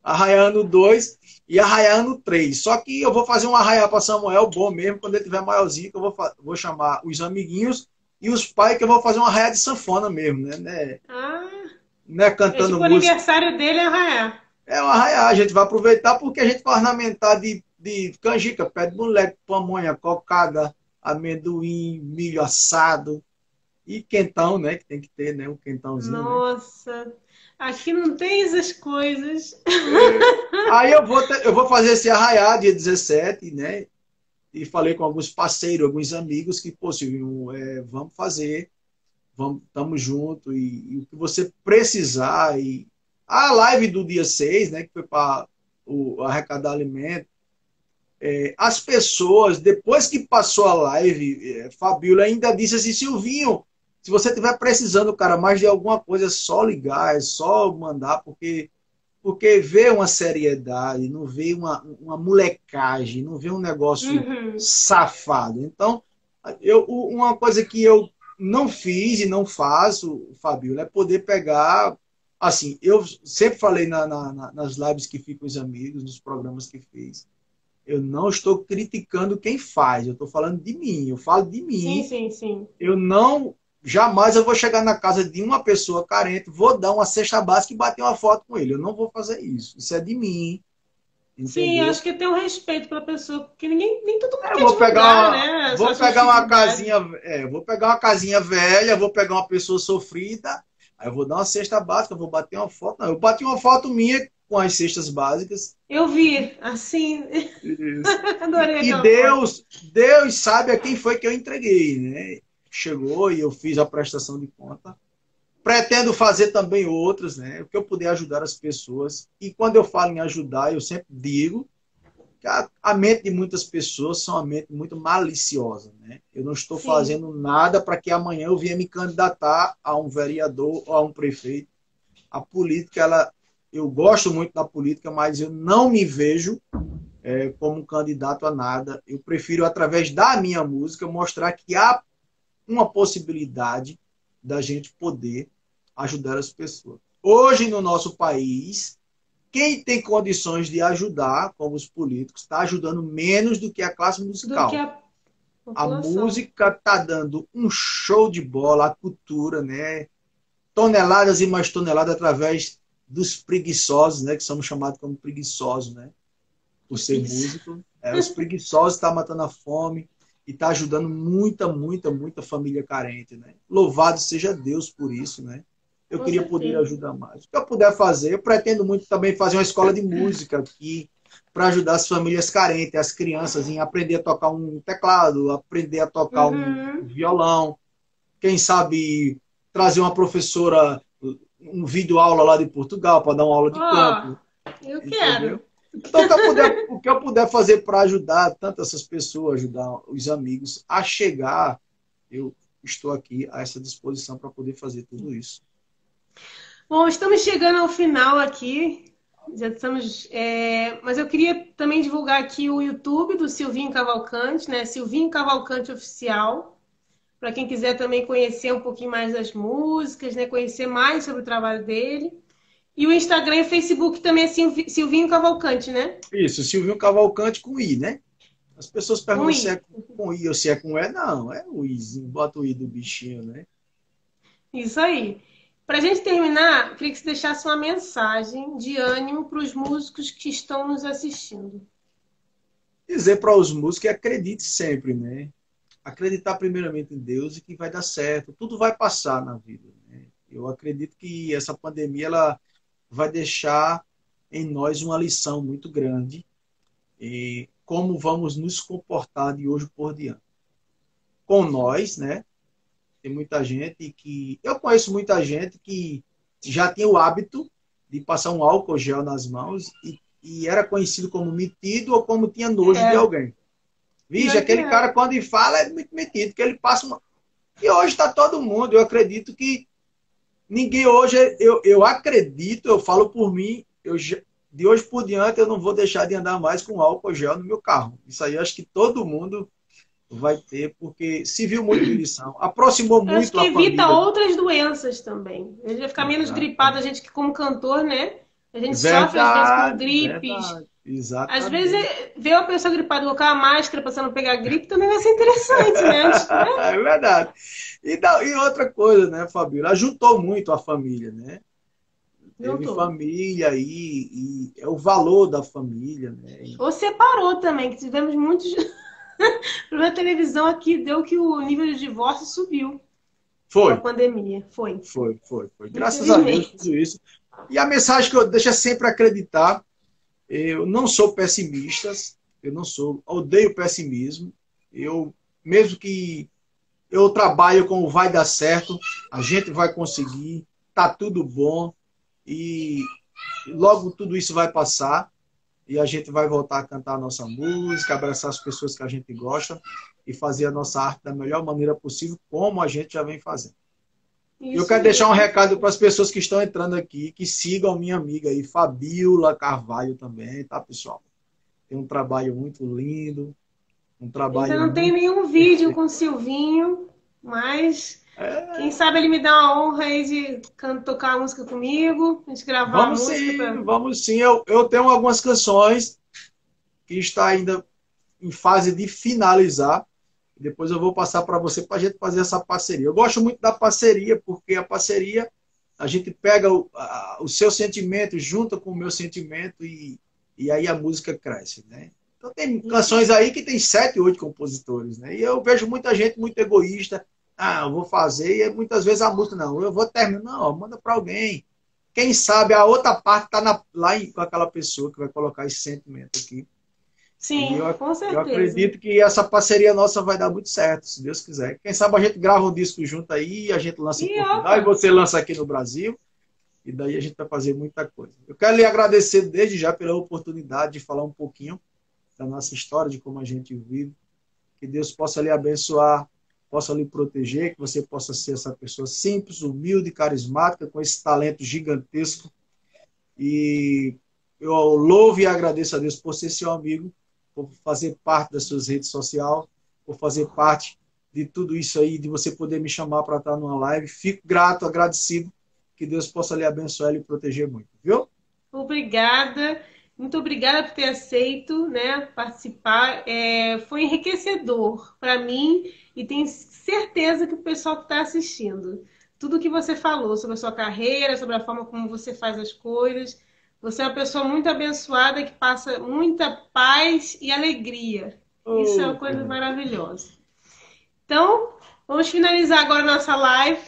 arraiar ano 2 e arraiar ano 3. Só que eu vou fazer um arraiar para Samuel bom mesmo, quando ele tiver maiorzinho, que eu vou, vou chamar os amiguinhos e os pais que eu vou fazer uma raia de sanfona mesmo, né? né? Ah. Né, cantando tipo, música. O aniversário dele é arraiar. É um arraiar, a gente vai aproveitar porque a gente vai ornamentar de, de canjica, pé de moleque, pamonha, cocada, amendoim, milho assado e quentão, né? Que tem que ter, né? Um quentãozinho. Né? Nossa! Né? Aqui não tem essas coisas. É. Aí eu vou, ter, eu vou fazer esse arraiar dia 17, né? e falei com alguns parceiros, alguns amigos que, pô, Silvio, é, vamos fazer, vamos, estamos juntos e, e, o que você precisar. E a live do dia 6, né, que foi para o, arrecadar alimento, é, as pessoas, depois que passou a live, é, Fabíola ainda disse assim, Silvinho, se você estiver precisando, cara, mais de alguma coisa, é só ligar, é só mandar, porque porque vê uma seriedade, não vê uma, uma molecagem, não vê um negócio uhum. safado. Então, eu, uma coisa que eu não fiz e não faço, Fabio, é poder pegar. Assim, eu sempre falei na, na, nas lives que fiz com os amigos, nos programas que fiz. Eu não estou criticando quem faz, eu estou falando de mim, eu falo de mim. Sim, sim, sim. Eu não Jamais eu vou chegar na casa de uma pessoa carente, vou dar uma cesta básica e bater uma foto com ele. Eu não vou fazer isso. Isso é de mim. Entendeu? Sim, acho que tem um respeito pela pessoa, porque ninguém, nem todo mundo é, quer vou pegar uma, né? Vou pegar uma casinha, é, vou pegar uma casinha velha, vou pegar uma pessoa sofrida, aí eu vou dar uma cesta básica, vou bater uma foto. Não, eu bati uma foto minha com as cestas básicas. Eu vi, assim. [LAUGHS] Adorei. E Deus, Deus sabe a quem foi que eu entreguei, né? chegou e eu fiz a prestação de conta. Pretendo fazer também outras, né? Porque eu puder ajudar as pessoas. E quando eu falo em ajudar, eu sempre digo que a, a mente de muitas pessoas são uma mente muito maliciosa, né? Eu não estou Sim. fazendo nada para que amanhã eu venha me candidatar a um vereador ou a um prefeito. A política, ela, eu gosto muito da política, mas eu não me vejo é, como candidato a nada. Eu prefiro, através da minha música, mostrar que há uma possibilidade da gente poder ajudar as pessoas. Hoje, no nosso país, quem tem condições de ajudar, como os políticos, está ajudando menos do que a classe musical. A, a, música está dando um show de bola, a cultura, né? Toneladas e mais toneladas através dos preguiçosos, né? Que somos chamados como preguiçosos, né? Por ser Isso. músico. É, os preguiçosos estão tá matando a fome, e está ajudando muita, muita, muita família carente, né? Louvado seja Deus por isso, né? Eu Com queria certeza. poder ajudar mais. O que eu puder fazer, eu pretendo muito também fazer uma escola de música aqui para ajudar as famílias carentes, as crianças em aprender a tocar um teclado, aprender a tocar uhum. um violão, quem sabe trazer uma professora um vídeo aula lá de Portugal para dar uma aula de oh, campo. Eu entendeu? quero. Então, o que eu puder, o que eu puder fazer para ajudar tanto essas pessoas, ajudar os amigos a chegar, eu estou aqui a essa disposição para poder fazer tudo isso. Bom, estamos chegando ao final aqui. Já estamos. É... Mas eu queria também divulgar aqui o YouTube do Silvinho Cavalcante, né? Silvinho Cavalcante Oficial. Para quem quiser também conhecer um pouquinho mais das músicas, né? Conhecer mais sobre o trabalho dele. E o Instagram e Facebook também é Silvinho Cavalcante, né? Isso, Silvinho Cavalcante com I, né? As pessoas perguntam se é com I ou se é com E. Não, é o Izinho. Bota o I do bichinho, né? Isso aí. Para a gente terminar, queria que você deixasse uma mensagem de ânimo para os músicos que estão nos assistindo. Dizer para os músicos que acredite sempre, né? Acreditar primeiramente em Deus e que vai dar certo. Tudo vai passar na vida. Né? Eu acredito que essa pandemia ela vai deixar em nós uma lição muito grande e como vamos nos comportar de hoje por diante. Com nós, né? Tem muita gente que. Eu conheço muita gente que já tinha o hábito de passar um álcool gel nas mãos e, e era conhecido como metido ou como tinha nojo é. de alguém. Vixe, aquele é. cara, quando ele fala, é muito metido, que ele passa uma. E hoje está todo mundo. Eu acredito que Ninguém hoje, eu, eu acredito, eu falo por mim, eu, de hoje por diante eu não vou deixar de andar mais com álcool gel no meu carro. Isso aí acho que todo mundo vai ter, porque se viu muito de lição. Aproximou muito acho que a evita outras doenças também. A gente vai ficar menos gripado, a gente que como cantor, né? A gente verdade, sofre às vezes com gripes. Verdade. Exatamente. Às vezes, ver uma pessoa gripada colocar a máscara para você não pegar gripe também vai ser interessante, né? [LAUGHS] é verdade. E, da, e outra coisa, né, Fabíola? Ajudou muito a família, né? Teve família aí, e é o valor da família, né? Ou separou também, que tivemos muitos. [LAUGHS] Na televisão aqui deu que o nível de divórcio subiu. Foi. Com a pandemia. Foi. Foi, foi, foi. Graças a Deus, tudo isso. E a mensagem que eu deixo é sempre acreditar. Eu não sou pessimista, eu não sou, odeio pessimismo. Eu, mesmo que eu trabalho com o vai dar certo, a gente vai conseguir, tá tudo bom e logo tudo isso vai passar. e a gente vai voltar a cantar a nossa música, abraçar as pessoas que a gente gosta e fazer a nossa arte da melhor maneira possível, como a gente já vem fazendo. Isso eu quero deixar um recado para as pessoas que estão entrando aqui, que sigam minha amiga aí, Fabiola Carvalho também, tá, pessoal? Tem um trabalho muito lindo, um trabalho. Ainda não tem nenhum vídeo com o Silvinho, mas é... quem sabe ele me dá a honra aí de tocar a música comigo, a gente gravar vamos a música. Sim, pra... Vamos sim, eu, eu tenho algumas canções que está ainda em fase de finalizar. Depois eu vou passar para você para a gente fazer essa parceria. Eu gosto muito da parceria, porque a parceria a gente pega o, a, o seu sentimento, junta com o meu sentimento e, e aí a música cresce, né? Então tem canções aí que tem sete, oito compositores, né? E eu vejo muita gente muito egoísta. Ah, eu vou fazer, e muitas vezes a música, não, eu vou terminar, não, manda para alguém. Quem sabe a outra parte está lá em, com aquela pessoa que vai colocar esse sentimento aqui. Sim, eu, com certeza. Eu acredito que essa parceria nossa vai dar muito certo, se Deus quiser. Quem sabe a gente grava um disco junto aí, a gente lança em Portugal e você lança aqui no Brasil. E daí a gente vai fazer muita coisa. Eu quero lhe agradecer desde já pela oportunidade de falar um pouquinho da nossa história, de como a gente vive. Que Deus possa lhe abençoar, possa lhe proteger, que você possa ser essa pessoa simples, humilde, carismática, com esse talento gigantesco. E eu louvo e agradeço a Deus por ser seu amigo, por fazer parte das suas redes sociais, por fazer parte de tudo isso aí, de você poder me chamar para estar numa live. Fico grato, agradecido. Que Deus possa lhe abençoar e proteger muito, viu? Obrigada. Muito obrigada por ter aceito né, participar. É, foi enriquecedor para mim e tenho certeza que o pessoal que está assistindo. Tudo que você falou sobre a sua carreira, sobre a forma como você faz as coisas. Você é uma pessoa muito abençoada que passa muita paz e alegria. Isso é uma coisa maravilhosa. Então, vamos finalizar agora nossa live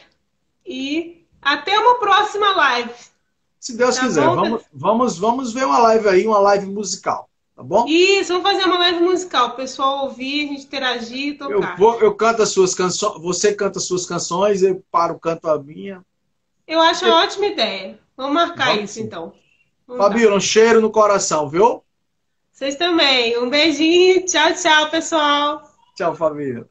e até uma próxima live. Se Deus tá quiser, vamos, vamos, vamos ver uma live aí, uma live musical. Tá bom? Isso, vamos fazer uma live musical. O pessoal ouvir, a gente interagir, tocar. Eu, vou, eu canto as suas canções, você canta as suas canções, eu paro, canto a minha. Eu acho uma ótima ideia. Vamos marcar vamos, isso, sim. então. Fabíola, um cheiro no coração, viu? Vocês também. Um beijinho. Tchau, tchau, pessoal. Tchau, Fabíola.